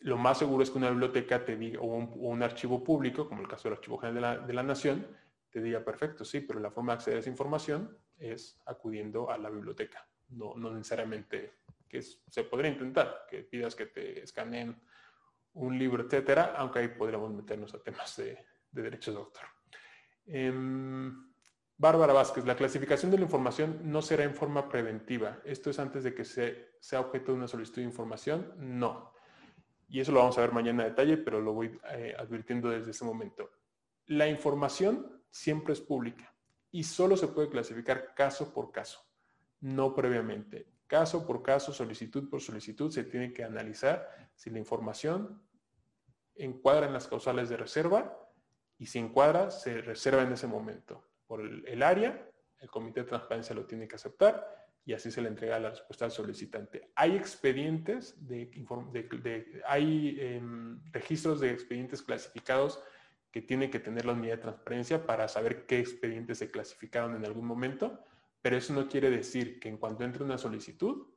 lo más seguro es que una biblioteca te diga, o un, archivo público, como el caso del Archivo General de la, Nación, te diga, perfecto, sí, pero la forma de acceder a esa información es acudiendo a la biblioteca, no, no necesariamente que se podría intentar, que pidas que te escaneen un libro, etcétera, aunque ahí podríamos meternos a temas de, derechos de autor. Em, Bárbara Vázquez, la clasificación de la información no será en forma preventiva. ¿Esto es antes de que sea objeto de una solicitud de información? No. Y eso lo vamos a ver mañana a detalle, pero lo voy eh, advirtiendo desde ese momento. La información siempre es pública y solo se puede clasificar caso por caso, no previamente. Caso por caso, solicitud por solicitud, se tiene que analizar si la información encuadra en las causales de reserva y si encuadra, se reserva en ese momento. Por el, área, el comité de transparencia lo tiene que aceptar y así se le entrega la respuesta al solicitante. Hay expedientes, de, hay em, registros de expedientes clasificados que tiene que tener la unidad de transparencia para saber qué expedientes se clasificaron en algún momento pero eso no quiere decir que en cuanto entre una solicitud,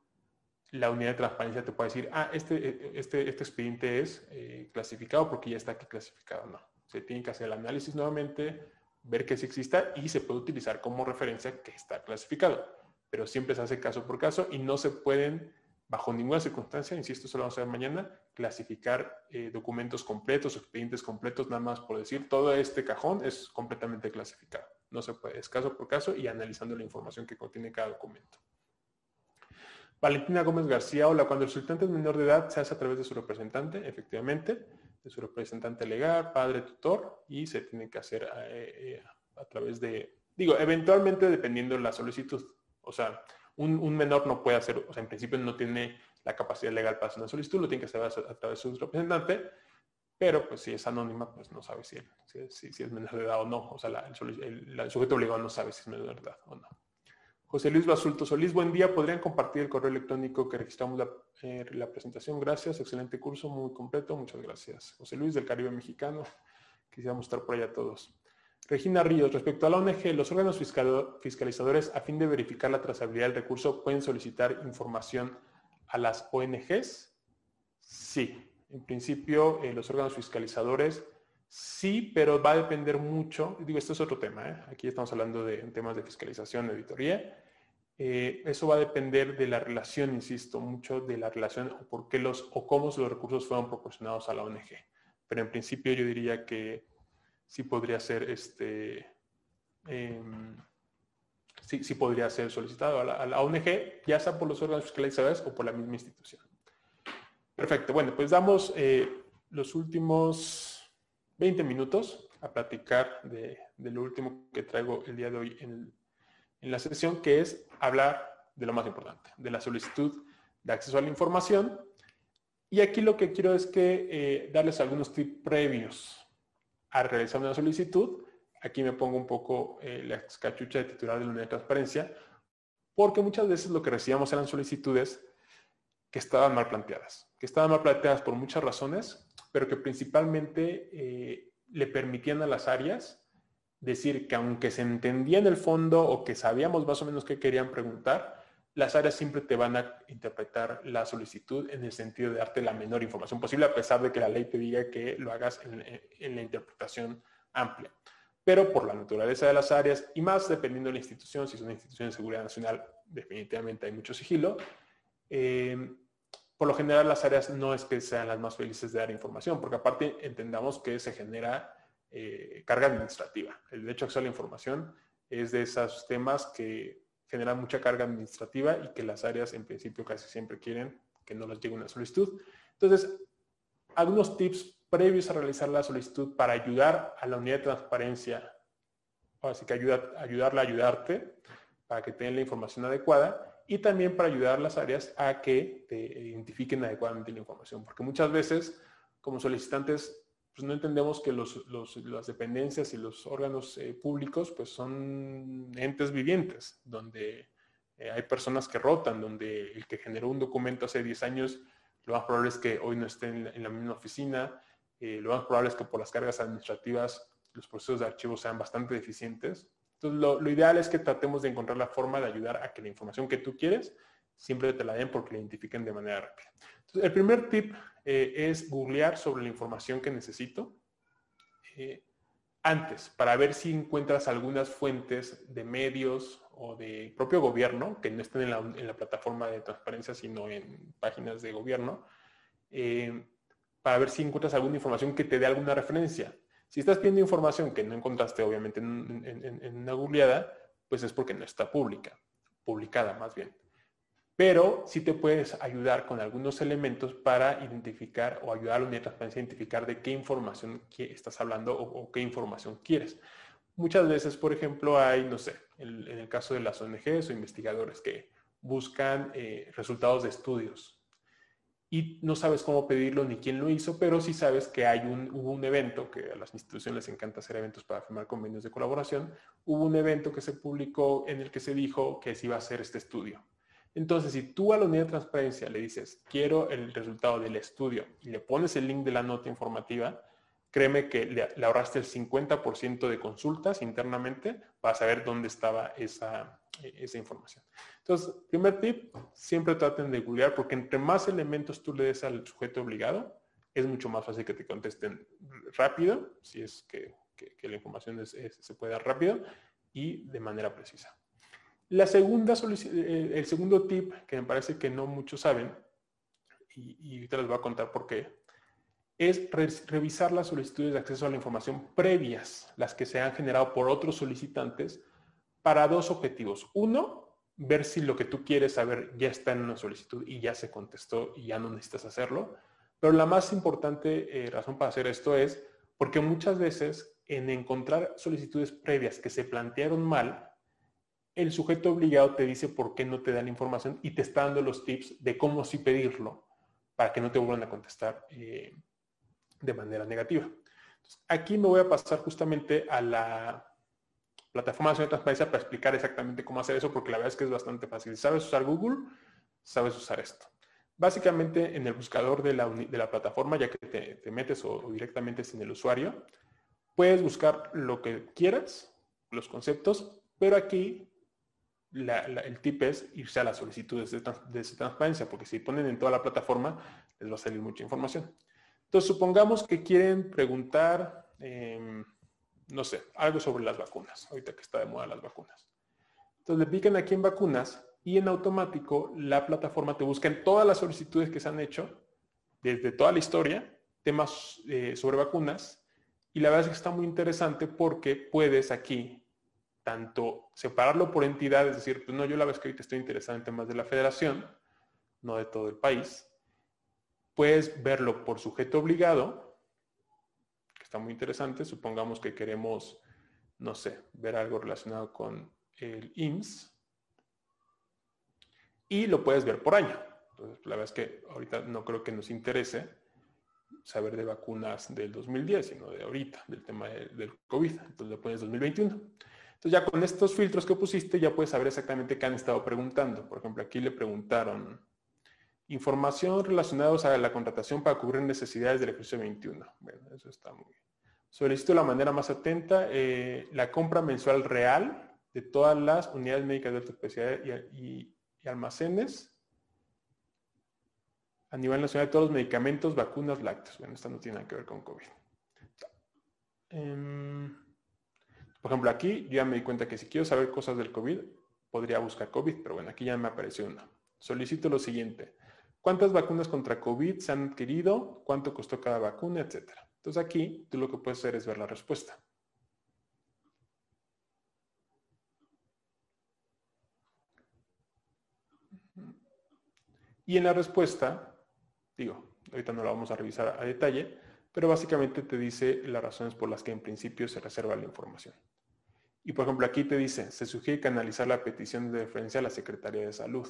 la unidad de transparencia te puede decir, ah, este, este, este expediente es eh, clasificado porque ya está aquí clasificado. No, se tiene que hacer el análisis nuevamente, ver que sí exista y se puede utilizar como referencia que está clasificado. Pero siempre se hace caso por caso y no se pueden, bajo ninguna circunstancia, insisto, eso lo vamos a ver mañana, clasificar eh, documentos completos, expedientes completos, nada más por decir, todo este cajón es completamente clasificado. No se puede, es caso por caso y analizando la información que contiene cada documento. Valentina Gómez García, hola, cuando el solicitante es menor de edad se hace a través de su representante, efectivamente, de su representante legal, padre, tutor, y se tiene que hacer eh, eh, a través de, digo, eventualmente dependiendo de la solicitud. O sea, un, menor no puede hacer, o sea, en principio no tiene la capacidad legal para hacer una solicitud, lo tiene que hacer a, través de su representante, pero pues si es anónima, pues no sabe si, si, es menor de edad o no. O sea, el, sujeto obligado no sabe si es menor de edad o no. José Luis Basulto Solís, buen día. ¿Podrían compartir el correo electrónico que registramos la, eh, presentación? Gracias, excelente curso, muy completo, muchas gracias. José Luis del Caribe Mexicano, quisiéramos estar por allá todos. Regina Ríos, respecto a la ONG, los órganos fiscalizadores, a fin de verificar la trazabilidad del recurso, ¿pueden solicitar información a las ONGs? Sí, en principio, eh, los órganos fiscalizadores sí, pero va a depender mucho. Digo, esto es otro tema. ¿eh? Aquí estamos hablando de temas de fiscalización, de auditoría. Eh, eso va a depender de la relación, insisto, mucho de la relación o por qué los o cómo los recursos fueron proporcionados a la ONG. Pero en principio yo diría que sí podría ser este em, sí, sí podría ser solicitado a la, ONG, ya sea por los órganos fiscalizadores o por la misma institución. Perfecto. Bueno, pues damos eh, los últimos 20 minutos a platicar de, lo último que traigo el día de hoy en, la sesión, que es hablar de lo más importante, de la solicitud de acceso a la información. Y aquí lo que quiero es que eh, darles algunos tips previos a realizar una solicitud. Aquí me pongo un poco eh, la cachucha de titular de la unidad de transparencia, porque muchas veces lo que recibíamos eran solicitudes que estaban mal planteadas, que estaban mal planteadas por muchas razones, pero que principalmente eh, le permitían a las áreas decir que aunque se entendía en el fondo o que sabíamos más o menos qué querían preguntar, las áreas siempre te van a interpretar la solicitud en el sentido de darte la menor información posible, a pesar de que la ley te diga que lo hagas en, la interpretación amplia. Pero por la naturaleza de las áreas y más dependiendo de la institución, si es una institución de seguridad nacional, definitivamente hay mucho sigilo, eh, por lo general las áreas no es que sean las más felices de dar información, porque aparte entendamos que se genera eh, carga administrativa. El derecho a acceso a la información es de esos temas que generan mucha carga administrativa y que las áreas en principio casi siempre quieren que no les llegue una solicitud. Entonces, algunos tips previos a realizar la solicitud para ayudar a la unidad de transparencia, así que ayuda, ayudarla a ayudarte para que tengan la información adecuada y también para ayudar a las áreas a que te identifiquen adecuadamente la información, porque muchas veces como solicitantes pues no entendemos que los, las dependencias y los órganos eh, públicos pues son entes vivientes, donde eh, hay personas que rotan, donde el que generó un documento hace 10 años, lo más probable es que hoy no esté en la, misma oficina, eh, lo más probable es que por las cargas administrativas los procesos de archivo sean bastante deficientes. Entonces, lo, lo, ideal es que tratemos de encontrar la forma de ayudar a que la información que tú quieres siempre te la den porque la identifiquen de manera rápida. El primer tip eh, es googlear sobre la información que necesito eh, antes para ver si encuentras algunas fuentes de medios o de propio gobierno que no estén en la, plataforma de transparencia, sino en páginas de gobierno, eh, para ver si encuentras alguna información que te dé alguna referencia. Si estás pidiendo información que no encontraste, obviamente, en, en una googleada, pues es porque no está pública, publicada más bien pero sí te puedes ayudar con algunos elementos para identificar o ayudar a la unidad de transparencia a identificar de qué información estás hablando o, qué información quieres. Muchas veces, por ejemplo, hay, no sé, en, el caso de las ONGs o investigadores que buscan eh, resultados de estudios y no sabes cómo pedirlo ni quién lo hizo, pero sí sabes que hay un, hubo un evento, que a las instituciones les encanta hacer eventos para firmar convenios de colaboración, hubo un evento que se publicó en el que se dijo que se iba a hacer este estudio entonces, si tú a la unidad de transparencia le dices, quiero el resultado del estudio y le pones el link de la nota informativa, créeme que le, ahorraste el 50% de consultas internamente para saber dónde estaba esa, esa información. Entonces, primer tip, siempre traten de googlear porque entre más elementos tú le des al sujeto obligado, es mucho más fácil que te contesten rápido, si es que, la información se puede dar rápido y de manera precisa. La segunda eh, el segundo tip que me parece que no muchos saben, y, y ahorita les voy a contar por qué, es revisar las solicitudes de acceso a la información previas, las que se han generado por otros solicitantes, para dos objetivos. Uno, ver si lo que tú quieres saber ya está en una solicitud y ya se contestó y ya no necesitas hacerlo. Pero la más importante eh, razón para hacer esto es porque muchas veces en encontrar solicitudes previas que se plantearon mal, el sujeto obligado te dice por qué no te da la información y te está dando los tips de cómo sí pedirlo para que no te vuelvan a contestar eh, de manera negativa. aquí me voy a pasar justamente a la plataforma de transparencia para explicar exactamente cómo hacer eso, porque la verdad es que es bastante fácil. Si sabes usar Google, sabes usar esto. Básicamente en el buscador de la, plataforma, ya que te, metes o, o directamente sin el usuario, puedes buscar lo que quieras, los conceptos, pero aquí el tip es irse a las solicitudes de, transparencia, porque si ponen en toda la plataforma, les va a salir mucha información. Entonces, supongamos que quieren preguntar, em, no sé, algo sobre las vacunas, ahorita que está de moda las vacunas. Entonces, le pican aquí en vacunas y en automático la plataforma te busca en todas las solicitudes que se han hecho, desde toda la historia, temas eh, sobre vacunas, y la verdad es que está muy interesante porque puedes aquí tanto separarlo por entidad, es decir, pues no, yo la vez que ahorita estoy interesado en temas de la federación, no de todo el país, puedes verlo por sujeto obligado, que está muy interesante, supongamos que queremos, no sé, ver algo relacionado con el IMSS, y lo puedes ver por año. Entonces, la verdad es que ahorita no creo que nos interese saber de vacunas del 2010, sino de ahorita, del tema del COVID. Entonces le pones 2021. Entonces ya con estos filtros que pusiste ya puedes saber exactamente qué han estado preguntando. Por ejemplo, aquí le preguntaron información relacionada a la contratación para cubrir necesidades del ejercicio 21. Bueno, eso está muy bien. Solicito la manera más atenta eh, la compra mensual real de todas las unidades médicas de alta especialidad y, almacenes a nivel nacional de todos los medicamentos, vacunas, lácteos. Bueno, esta no tiene nada que ver con COVID. Em, por ejemplo, aquí ya me di cuenta que si quiero saber cosas del COVID, podría buscar COVID, pero bueno, aquí ya me apareció una. Solicito lo siguiente. ¿Cuántas vacunas contra COVID se han adquirido? ¿Cuánto costó cada vacuna? Etcétera. Entonces aquí tú lo que puedes hacer es ver la respuesta. Y en la respuesta, digo, ahorita no la vamos a revisar a detalle, pero básicamente te dice las razones por las que en principio se reserva la información. Y por ejemplo, aquí te dice, se sugiere canalizar la petición de referencia a la Secretaría de Salud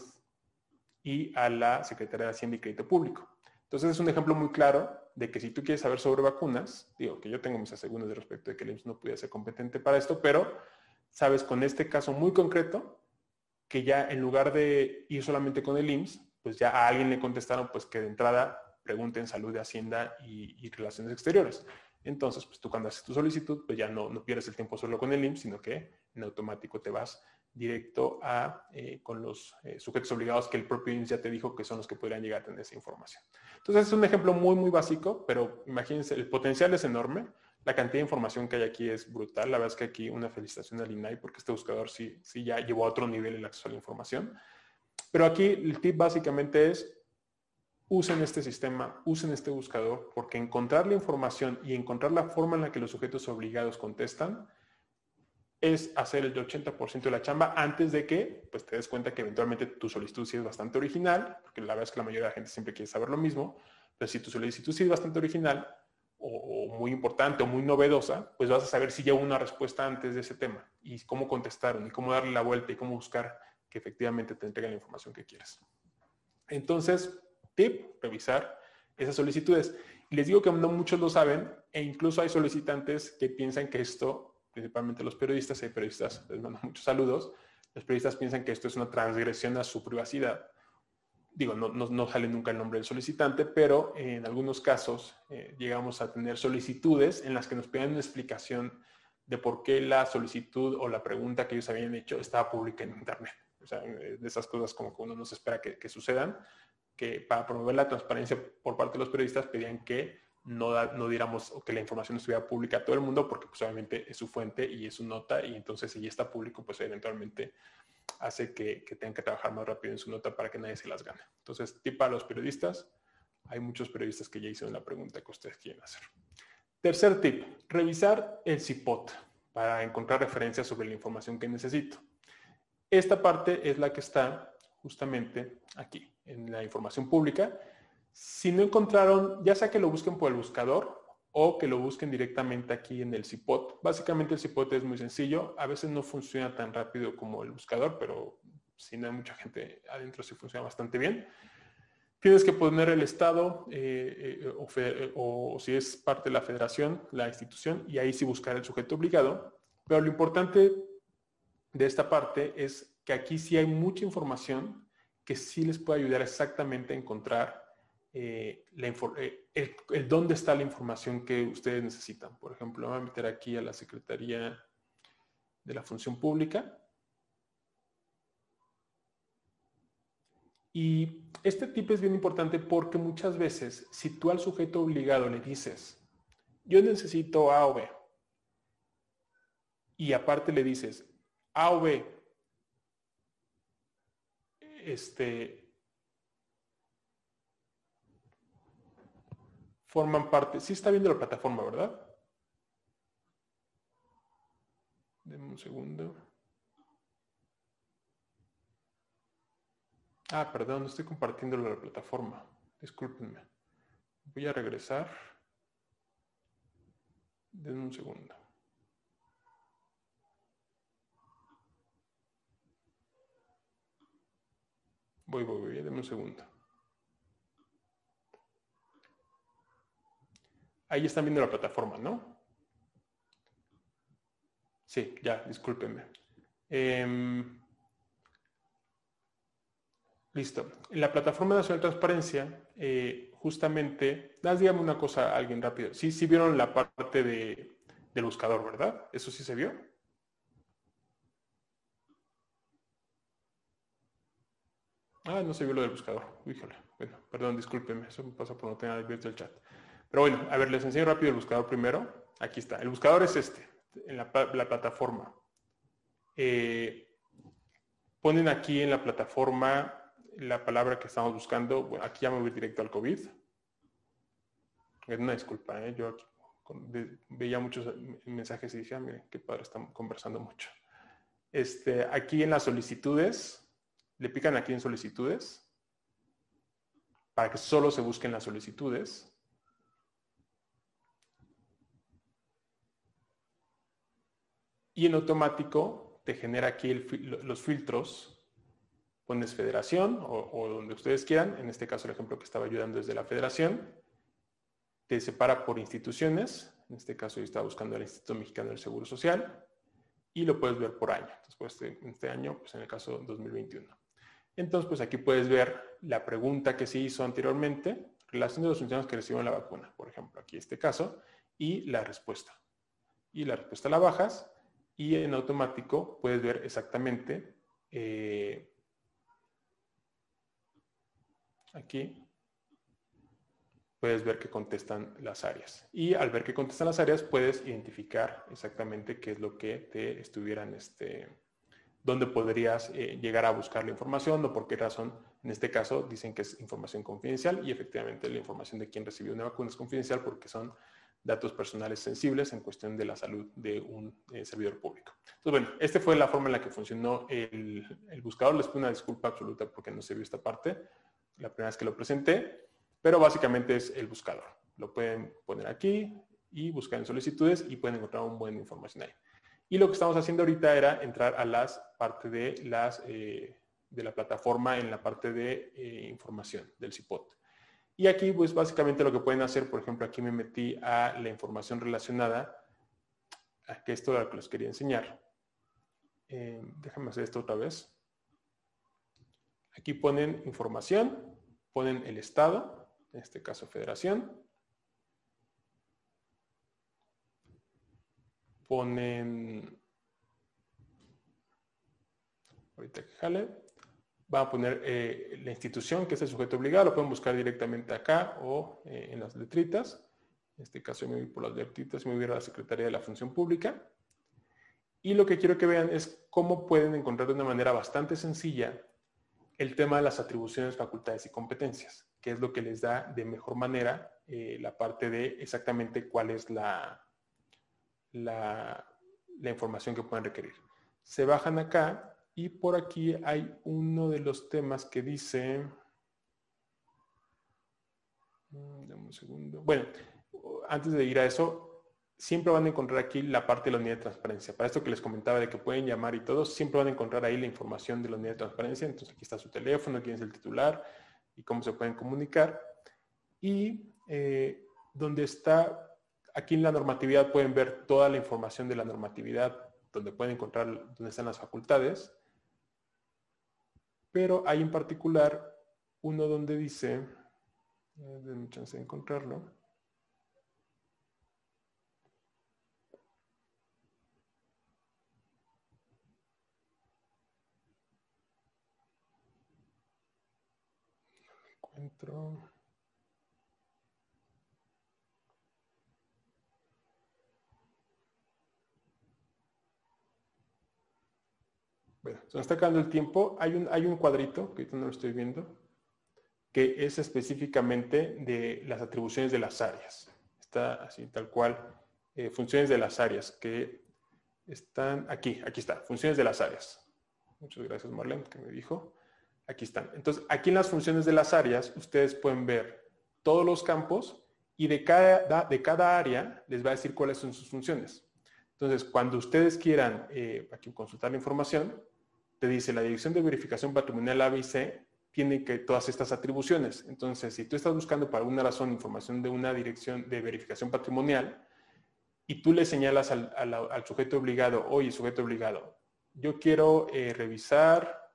y a la Secretaría de Hacienda y Crédito Público. Entonces es un ejemplo muy claro de que si tú quieres saber sobre vacunas, digo que yo tengo mis asegúnes respecto de que el IMSS no pudiera ser competente para esto, pero sabes con este caso muy concreto que ya en lugar de ir solamente con el IMSS, pues ya a alguien le contestaron pues que de entrada pregunten salud de Hacienda y, relaciones exteriores. Entonces, pues tú cuando haces tu solicitud, pues ya no, no pierdes el tiempo solo con el IMSS, sino que en automático te vas directo a, eh, con los eh, sujetos obligados que el propio IMSS ya te dijo que son los que podrían llegar a tener esa información. Entonces es un ejemplo muy, muy básico, pero imagínense, el potencial es enorme. La cantidad de información que hay aquí es brutal. La verdad es que aquí una felicitación al INAI porque este buscador sí, sí ya llevó a otro nivel el acceso a la información. Pero aquí el tip básicamente es usen este sistema, usen este buscador, porque encontrar la información y encontrar la forma en la que los sujetos obligados contestan es hacer el 80% de la chamba antes de que pues, te des cuenta que eventualmente tu solicitud sí es bastante original, porque la verdad es que la mayoría de la gente siempre quiere saber lo mismo, pero si tu solicitud sí es bastante original o, muy importante o muy novedosa, pues vas a saber si ya hubo una respuesta antes de ese tema y cómo contestaron y cómo darle la vuelta y cómo buscar que efectivamente te entreguen la información que quieres. Entonces, revisar esas solicitudes. Les digo que no muchos lo saben e incluso hay solicitantes que piensan que esto principalmente los periodistas, hay periodistas, les mando muchos saludos, los periodistas piensan que esto es una transgresión a su privacidad. Digo, no, no, sale nunca el nombre del solicitante, pero en algunos casos eh, llegamos a tener solicitudes en las que nos piden una explicación de por qué la solicitud o la pregunta que ellos habían hecho estaba pública en Internet. O sea, de esas cosas como que uno no se espera que sucedan, que para promover la transparencia por parte de los periodistas pedían que no, no diéramos que la información estuviera pública a todo el mundo, porque pues obviamente es su fuente y es su nota, y entonces si ya está público, pues eventualmente hace que, que tengan que trabajar más rápido en su nota para que nadie se las gane. Entonces, tip para los periodistas, hay muchos periodistas que ya hicieron la pregunta que ustedes quieren hacer. Tercer tip, revisar el CIPOT para encontrar referencias sobre la información que necesito. Esta parte es la que está justamente aquí, en la información pública, si no encontraron, ya sea que lo busquen por el buscador o que lo busquen directamente aquí en el CIPOT. Básicamente el CIPOT es muy sencillo. A veces no funciona tan rápido como el buscador, pero si no hay mucha gente adentro sí funciona bastante bien. Tienes que poner el Estado eh, eh, o, si es parte de la federación, la institución, y ahí sí buscar el sujeto obligado. Pero lo importante de esta parte es que aquí sí hay mucha información que sí les puede ayudar exactamente a encontrar eh, eh, el, dónde está la información que ustedes necesitan. Por ejemplo, voy a meter aquí a la Secretaría de la Función Pública. Y este tip es bien importante porque muchas veces, si tú al sujeto obligado le dices, yo necesito A o B, y aparte le dices, A o B, este, forman parte. Sí está viendo la plataforma, ¿verdad? Denme un segundo. Ah, perdón, no estoy compartiendo la plataforma. Discúlpenme. Voy a regresar. Denme un segundo. Voy, voy, voy, denme un segundo. Ahí están viendo la plataforma, ¿no? Sí, ya, discúlpenme. Em, listo. En la Plataforma Nacional de Transparencia, eh, justamente, das dígame una cosa a alguien rápido. Sí, sí vieron la parte de, del buscador, ¿verdad? ¿Eso sí se vio? Ah, no se vio lo del buscador. Híjole. Bueno, perdón, discúlpenme. Eso me pasa por no tener abierto el chat. Pero bueno, a ver, les enseño rápido el buscador primero. Aquí está. El buscador es este, en la, plataforma. Eh, ponen aquí en la plataforma la palabra que estamos buscando. Aquí ya me voy directo al COVID. Es una disculpa, ¿eh? yo veía muchos mensajes y decía, ah, miren, qué padre, estamos conversando mucho. Este, aquí en las solicitudes, le pican aquí en solicitudes, para que solo se busquen las solicitudes. y en automático te genera aquí los filtros. Pones federación o, donde ustedes quieran. En este caso, el ejemplo que estaba ayudando desde la federación. Te separa por instituciones. En este caso, yo estaba buscando el Instituto Mexicano del Seguro Social. Y lo puedes ver por año. Entonces, pues, en este año, pues en el caso 2021. Entonces, pues aquí puedes ver la pregunta que se hizo anteriormente, relación de los funcionarios que recibieron la vacuna, por ejemplo, aquí este caso, y la respuesta. Y la respuesta la bajas y en automático puedes ver exactamente eh, aquí puedes ver que contestan las áreas. Y al ver que contestan las áreas, puedes identificar exactamente qué es lo que te estuvieran, este, dónde podrías eh, llegar a buscar la información o por qué razón. En este caso dicen que es información confidencial y efectivamente la información de quién recibió una vacuna es confidencial porque son datos personales sensibles en cuestión de la salud de un eh, servidor público. Entonces, bueno, esta fue la forma en la que funcionó el, el buscador. Les pido una disculpa absoluta porque no se vio esta parte la primera vez que lo presenté, pero básicamente es el buscador. Lo pueden poner aquí y buscar en solicitudes y pueden encontrar un buen información ahí. Y lo que estamos haciendo ahorita era entrar a las partes de eh, la plataforma en la parte de eh, información del CIPOT. Y aquí, pues básicamente lo que pueden hacer, por ejemplo, aquí me metí a la información relacionada, a que esto es lo que les quería enseñar. Eh, déjame hacer esto otra vez. Aquí ponen información, ponen el estado, en este caso federación. Ponen, ahorita que jale, van a poner eh, la institución, que es el sujeto obligado, lo pueden buscar directamente acá o eh, en las letritas. En este caso me voy por las letritas, me voy a la Secretaría de la Función Pública. Y lo que quiero que vean es cómo pueden encontrar de una manera bastante sencilla el tema de las atribuciones, facultades y competencias, que es lo que les da de mejor manera eh, la parte de exactamente cuál es la, la, información que pueden requerir. Se bajan acá y por aquí hay uno de los temas que dice... Mm, dame un segundo. Bueno, antes de ir a eso, siempre van a encontrar aquí la parte de la unidad de transparencia. Para esto que les comentaba de que pueden llamar y todo, siempre van a encontrar ahí la información de la unidad de transparencia. Entonces aquí está su teléfono, quién es el titular y cómo se pueden comunicar. Y eh, donde está, aquí en la normatividad pueden ver toda la información de la normatividad, donde pueden encontrar dónde están las facultades pero hay en particular uno donde dice, eh, denme chance de encontrarlo. encuentro. Bueno, se nos está acabando el tiempo. Hay un, hay un cuadrito, que ahorita no lo estoy viendo, que es específicamente de las atribuciones de las áreas. Está así, tal cual, eh, funciones de las áreas, que están aquí, aquí está, funciones de las áreas. Muchas gracias Marlene, que me dijo. Aquí están. Entonces, aquí en las funciones de las áreas, ustedes pueden ver todos los campos y de cada, de cada área les va a decir cuáles son sus funciones. Entonces, cuando ustedes quieran eh, aquí consultar la información, te dice la dirección de verificación patrimonial ABC tiene que todas estas atribuciones. Entonces, si tú estás buscando por alguna razón información de una dirección de verificación patrimonial y tú le señalas al, sujeto obligado, oye, sujeto obligado, yo quiero eh, revisar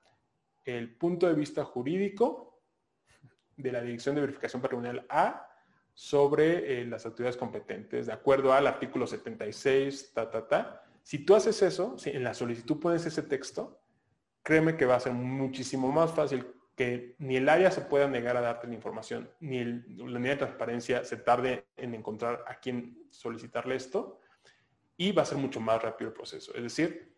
el punto de vista jurídico de la dirección de verificación patrimonial A sobre eh, las autoridades competentes, de acuerdo al artículo 76, ta, ta, ta. Si tú haces eso, si en la solicitud pones ese texto, créeme que va a ser muchísimo más fácil que ni el área se pueda negar a darte la información, ni la unidad de transparencia se tarde en encontrar a quién solicitarle esto, y va a ser mucho más rápido el proceso. Es decir,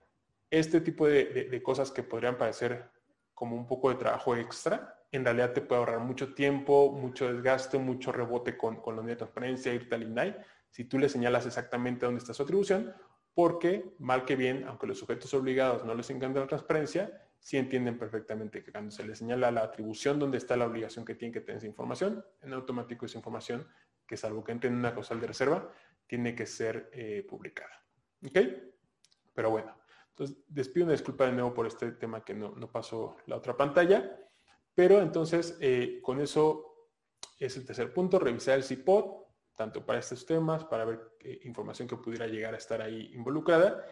este tipo de, cosas que podrían parecer como un poco de trabajo extra, en realidad te puede ahorrar mucho tiempo, mucho desgaste, mucho rebote con, con la unidad de transparencia, irte al INAI, si tú le señalas exactamente dónde está su atribución, porque mal que bien, aunque los sujetos obligados no les encanta la transparencia, sí entienden perfectamente que cuando se les señala la atribución donde está la obligación que tienen que tener esa información, en automático esa información, que es algo que entre en una causal de reserva, tiene que ser eh, publicada. ¿Ok? Pero bueno, entonces despido una disculpa de nuevo por este tema que no, no pasó la otra pantalla. Pero entonces, eh, con eso es el tercer punto, revisar el CIPOD, tanto para estos temas, para ver información que pudiera llegar a estar ahí involucrada.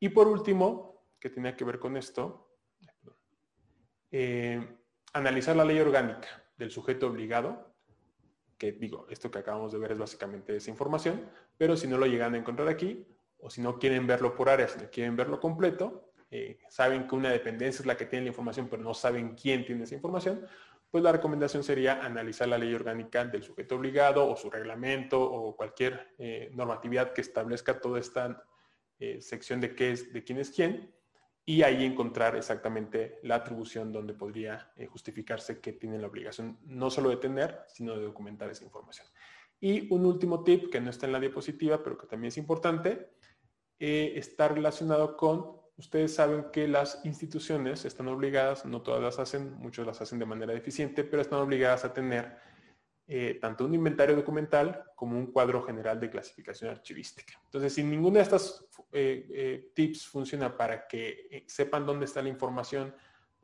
Y por último, que tenía que ver con esto, eh, analizar la ley orgánica del sujeto obligado, que digo, esto que acabamos de ver es básicamente esa información, pero si no lo llegan a encontrar aquí, o si no quieren verlo por áreas, si quieren verlo completo, eh, saben que una dependencia es la que tiene la información, pero no saben quién tiene esa información, pues la recomendación sería analizar la ley orgánica del sujeto obligado o su reglamento o cualquier eh, normatividad que establezca toda esta sección de qué es, de quién es quién, y ahí encontrar exactamente la atribución donde podría eh, justificarse que tienen la obligación no solo de tener, sino de documentar esa información. Y un último tip que no está en la diapositiva, pero que también es importante, eh, está relacionado con, ustedes saben que las instituciones están obligadas, no todas las hacen, muchos las hacen de manera deficiente, pero están obligadas a tener eh, tanto un inventario documental como un cuadro general de clasificación archivística. Entonces, si ninguna de estas eh, eh, tips funciona para que sepan dónde está la información,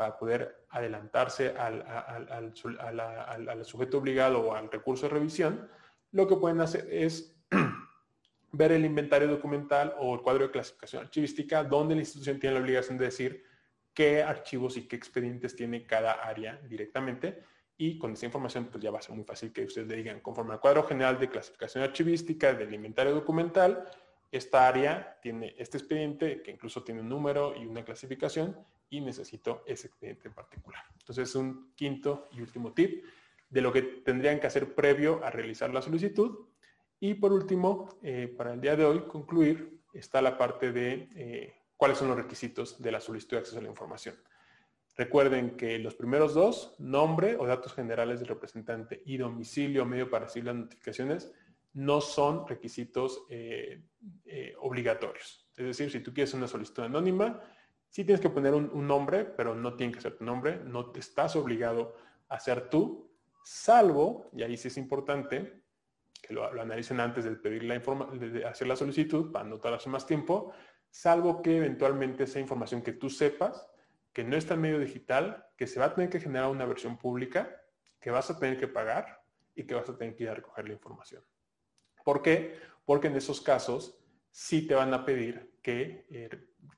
para poder adelantarse al, al, sujeto obligado o al recurso de revisión, lo que pueden hacer es ver el inventario documental o el cuadro de clasificación archivística, donde la institución tiene la obligación de decir qué archivos y qué expedientes tiene cada área directamente y con esa información pues ya va a ser muy fácil que ustedes le digan, conforme al cuadro general de clasificación archivística del inventario documental, esta área tiene este expediente que incluso tiene un número y una clasificación y necesito ese expediente en particular. Entonces es un quinto y último tip de lo que tendrían que hacer previo a realizar la solicitud. Y por último, eh, para el día de hoy concluir, está la parte de eh, cuáles son los requisitos de la solicitud de acceso a la información. Recuerden que los primeros dos, nombre o datos generales del representante y domicilio medio para recibir las notificaciones, no son requisitos eh, obligatorios. Es decir, si tú quieres una solicitud anónima, sí tienes que poner un, nombre, pero no tiene que ser tu nombre, no te estás obligado a ser tú, salvo, y ahí sí es importante, lo, analicen antes de pedir la de hacer la solicitud para no tardarse más tiempo, salvo que eventualmente esa información que tú sepas que no está en medio digital, que se va a tener que generar una versión pública, que vas a tener que pagar y que vas a tener que ir a recoger la información. ¿Por qué? Porque en esos casos sí te van a pedir que, eh,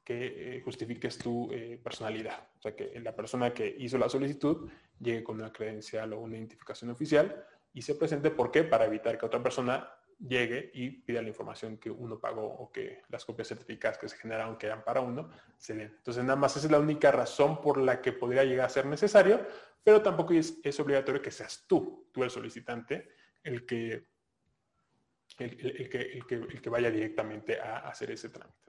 que eh, justifiques tu eh, personalidad. O sea, que la persona que hizo la solicitud llegue con una credencial o una identificación oficial y se presente. ¿Por qué? Para evitar que otra persona llegue y pida la información que uno pagó o que las copias certificadas que se generaron que eran para uno se den. Entonces nada más esa es la única razón por la que podría llegar a ser necesario, pero tampoco es, obligatorio que seas tú, tú el solicitante, el que, el, que, vaya directamente a hacer ese trámite.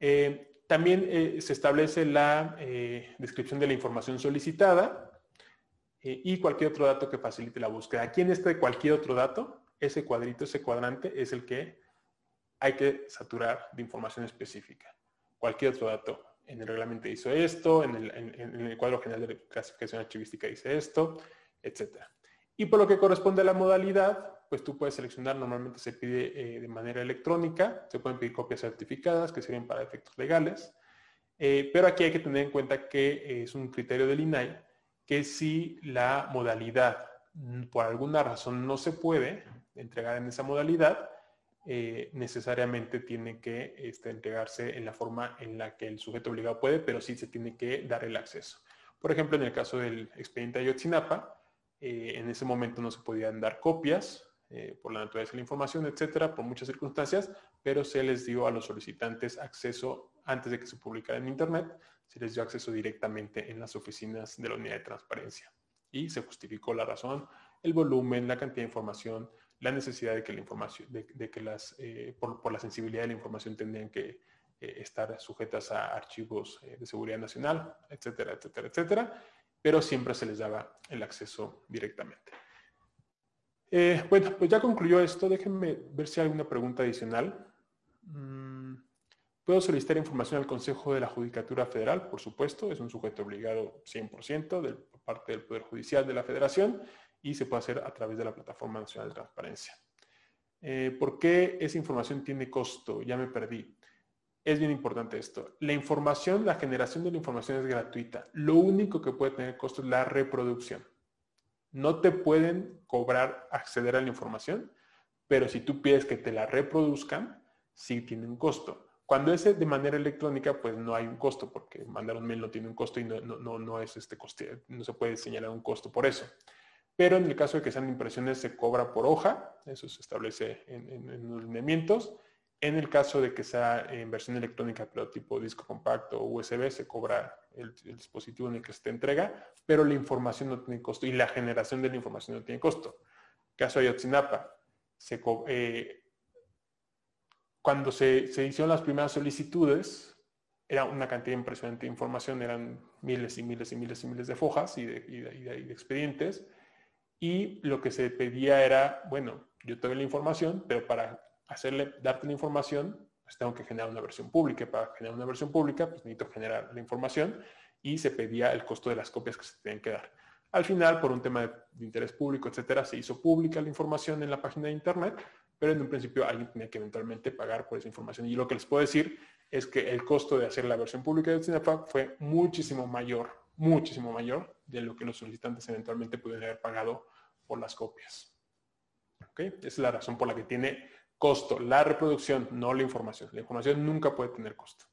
Eh, también eh, se establece la eh, descripción de la información solicitada y cualquier otro dato que facilite la búsqueda. Aquí en este cualquier otro dato ese cuadrito, ese cuadrante es el que hay que saturar de información específica. Cualquier otro dato. En el reglamento hizo esto, en el, cuadro general de clasificación archivística dice esto, etc. Y por lo que corresponde a la modalidad, pues tú puedes seleccionar, normalmente se pide eh, de manera electrónica, se pueden pedir copias certificadas que sirven para efectos legales, eh, pero aquí hay que tener en cuenta que es un criterio del INAI, que si la modalidad por alguna razón no se puede, entregar en esa modalidad, eh, necesariamente tiene que este, entregarse en la forma en la que el sujeto obligado puede, pero sí se tiene que dar el acceso. Por ejemplo, en el caso del expediente Ayotzinapa, eh, en ese momento no se podían dar copias eh, por la naturaleza de la información, etcétera, por muchas circunstancias, pero se les dio a los solicitantes acceso antes de que se publicara en Internet, se les dio acceso directamente en las oficinas de la unidad de transparencia. Y se justificó la razón, el volumen, la cantidad de información, la necesidad de que la información, de, que las, eh, por, la sensibilidad de la información tendrían que eh, estar sujetas a archivos eh, de seguridad nacional, etcétera, etcétera, etcétera, pero siempre se les daba el acceso directamente. bueno, pues ya concluyó esto. Déjenme ver si hay alguna pregunta adicional. Mm, ¿Puedo solicitar información al Consejo de la Judicatura Federal? Por supuesto, es un sujeto obligado 100% de parte del Poder Judicial de la Federación y se puede hacer a través de la Plataforma Nacional de Transparencia. Eh, ¿Por qué esa información tiene costo? Ya me perdí. es bien importante esto. La información, la generación de la información es gratuita. Lo único que puede tener costo es la reproducción. No te pueden cobrar acceder a la información, pero si tú pides que te la reproduzcan, sí tiene un costo. Cuando es de manera electrónica, pues no hay un costo, porque mandar un mail no tiene un costo y no, no, no es este no se puede señalar un costo por eso. Pero en el caso de que sean impresiones, se cobra por hoja, eso se establece en, los lineamientos. En el caso de que sea en versión electrónica, pero tipo disco compacto o USB, se cobra el, dispositivo en el que se te entrega, pero la información no tiene costo y la generación de la información no tiene costo. Caso de Ayotzinapa, se, eh, cuando se, hicieron las primeras solicitudes, era una cantidad impresionante de información, eran miles y miles y miles y miles de fojas y de, expedientes. Y lo que se pedía era, bueno, yo te doy la información, pero para hacerle, darte la información, pues tengo que generar una versión pública. Para generar una versión pública, pues necesito generar la información y se pedía el costo de las copias que se tenían que dar. Al final, por un tema de, de interés público, etcétera, se hizo pública la información en la página de internet pero en un principio alguien tenía que eventualmente pagar por esa información. Y lo que les puedo decir es que el costo de hacer la versión pública de Cinefac fue muchísimo mayor, muchísimo mayor de lo que los solicitantes eventualmente pudieron haber pagado por las copias. ¿Okay? Esa es la razón por la que tiene costo la reproducción, no la información. La información nunca puede tener costo.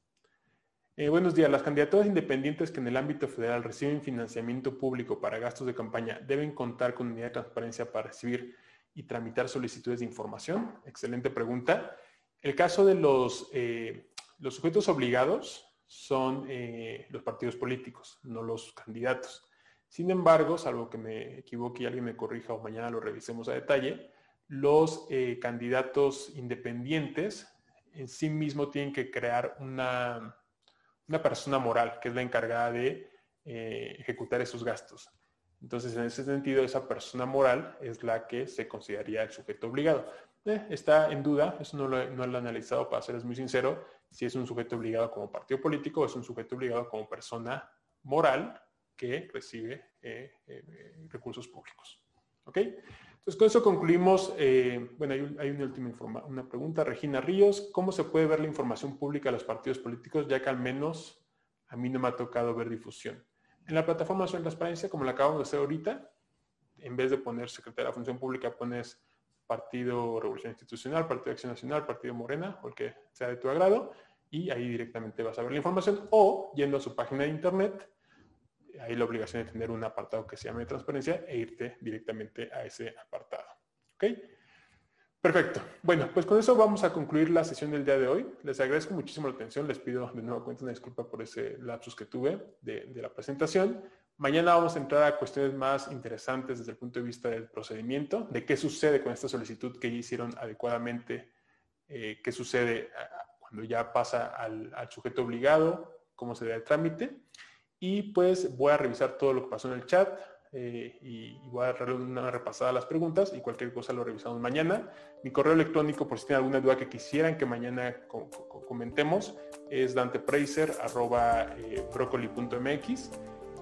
Eh, buenos días. Las candidaturas independientes que en el ámbito federal reciben financiamiento público para gastos de campaña deben contar con unidad de transparencia para recibir y tramitar solicitudes de información? Excelente pregunta. El caso de los, eh, los sujetos obligados son eh, los partidos políticos, no los candidatos. Sin embargo, salvo que me equivoque y alguien me corrija o mañana lo revisemos a detalle, los eh, candidatos independientes en sí mismo tienen que crear una, una persona moral que es la encargada de ejecutar esos gastos. Entonces, en ese sentido, esa persona moral es la que se consideraría el sujeto obligado. Eh, está en duda, eso no lo, he analizado para serles muy sincero, si es un sujeto obligado como partido político o es un sujeto obligado como persona moral que recibe eh, eh, recursos públicos. ¿Ok? Entonces, con eso concluimos. bueno, hay, una última una pregunta. Regina Ríos, ¿cómo se puede ver la información pública de los partidos políticos, ya que al menos a mí no me ha tocado ver difusión? En la plataforma de transparencia, como la acabamos de hacer ahorita, en vez de poner Secretaría de Función Pública, pones Partido Revolución Institucional, Partido Acción Nacional, Partido Morena, o el que sea de tu agrado, y ahí directamente vas a ver la información, o yendo a su página de internet, hay la obligación de tener un apartado que se llame transparencia e irte directamente a ese apartado. Perfecto. Bueno, pues con eso vamos a concluir la sesión del día de hoy. Les agradezco muchísimo la atención. Les pido de nuevo cuenta una disculpa por ese lapsus que tuve de, la presentación. Mañana vamos a entrar a cuestiones más interesantes desde el punto de vista del procedimiento, de qué sucede con esta solicitud que hicieron adecuadamente, eh, qué sucede cuando ya pasa al, al sujeto obligado, cómo se da el trámite. Y pues voy a revisar todo lo que pasó en el chat, eh, y, voy a darle una repasada a las preguntas y cualquier cosa lo revisamos mañana. Mi correo electrónico, por si tienen alguna duda que quisieran que mañana comentemos, es dantepracer.brocoli.mx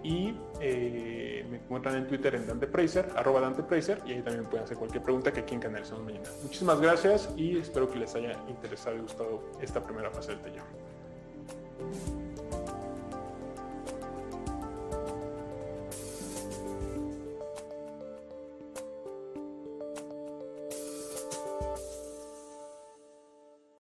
y eh, me encuentran en Twitter en dantepracer, arroba y ahí también pueden hacer cualquier pregunta que aquí en Canalizamos mañana. Muchísimas gracias y espero que les haya interesado y gustado esta primera fase del taller.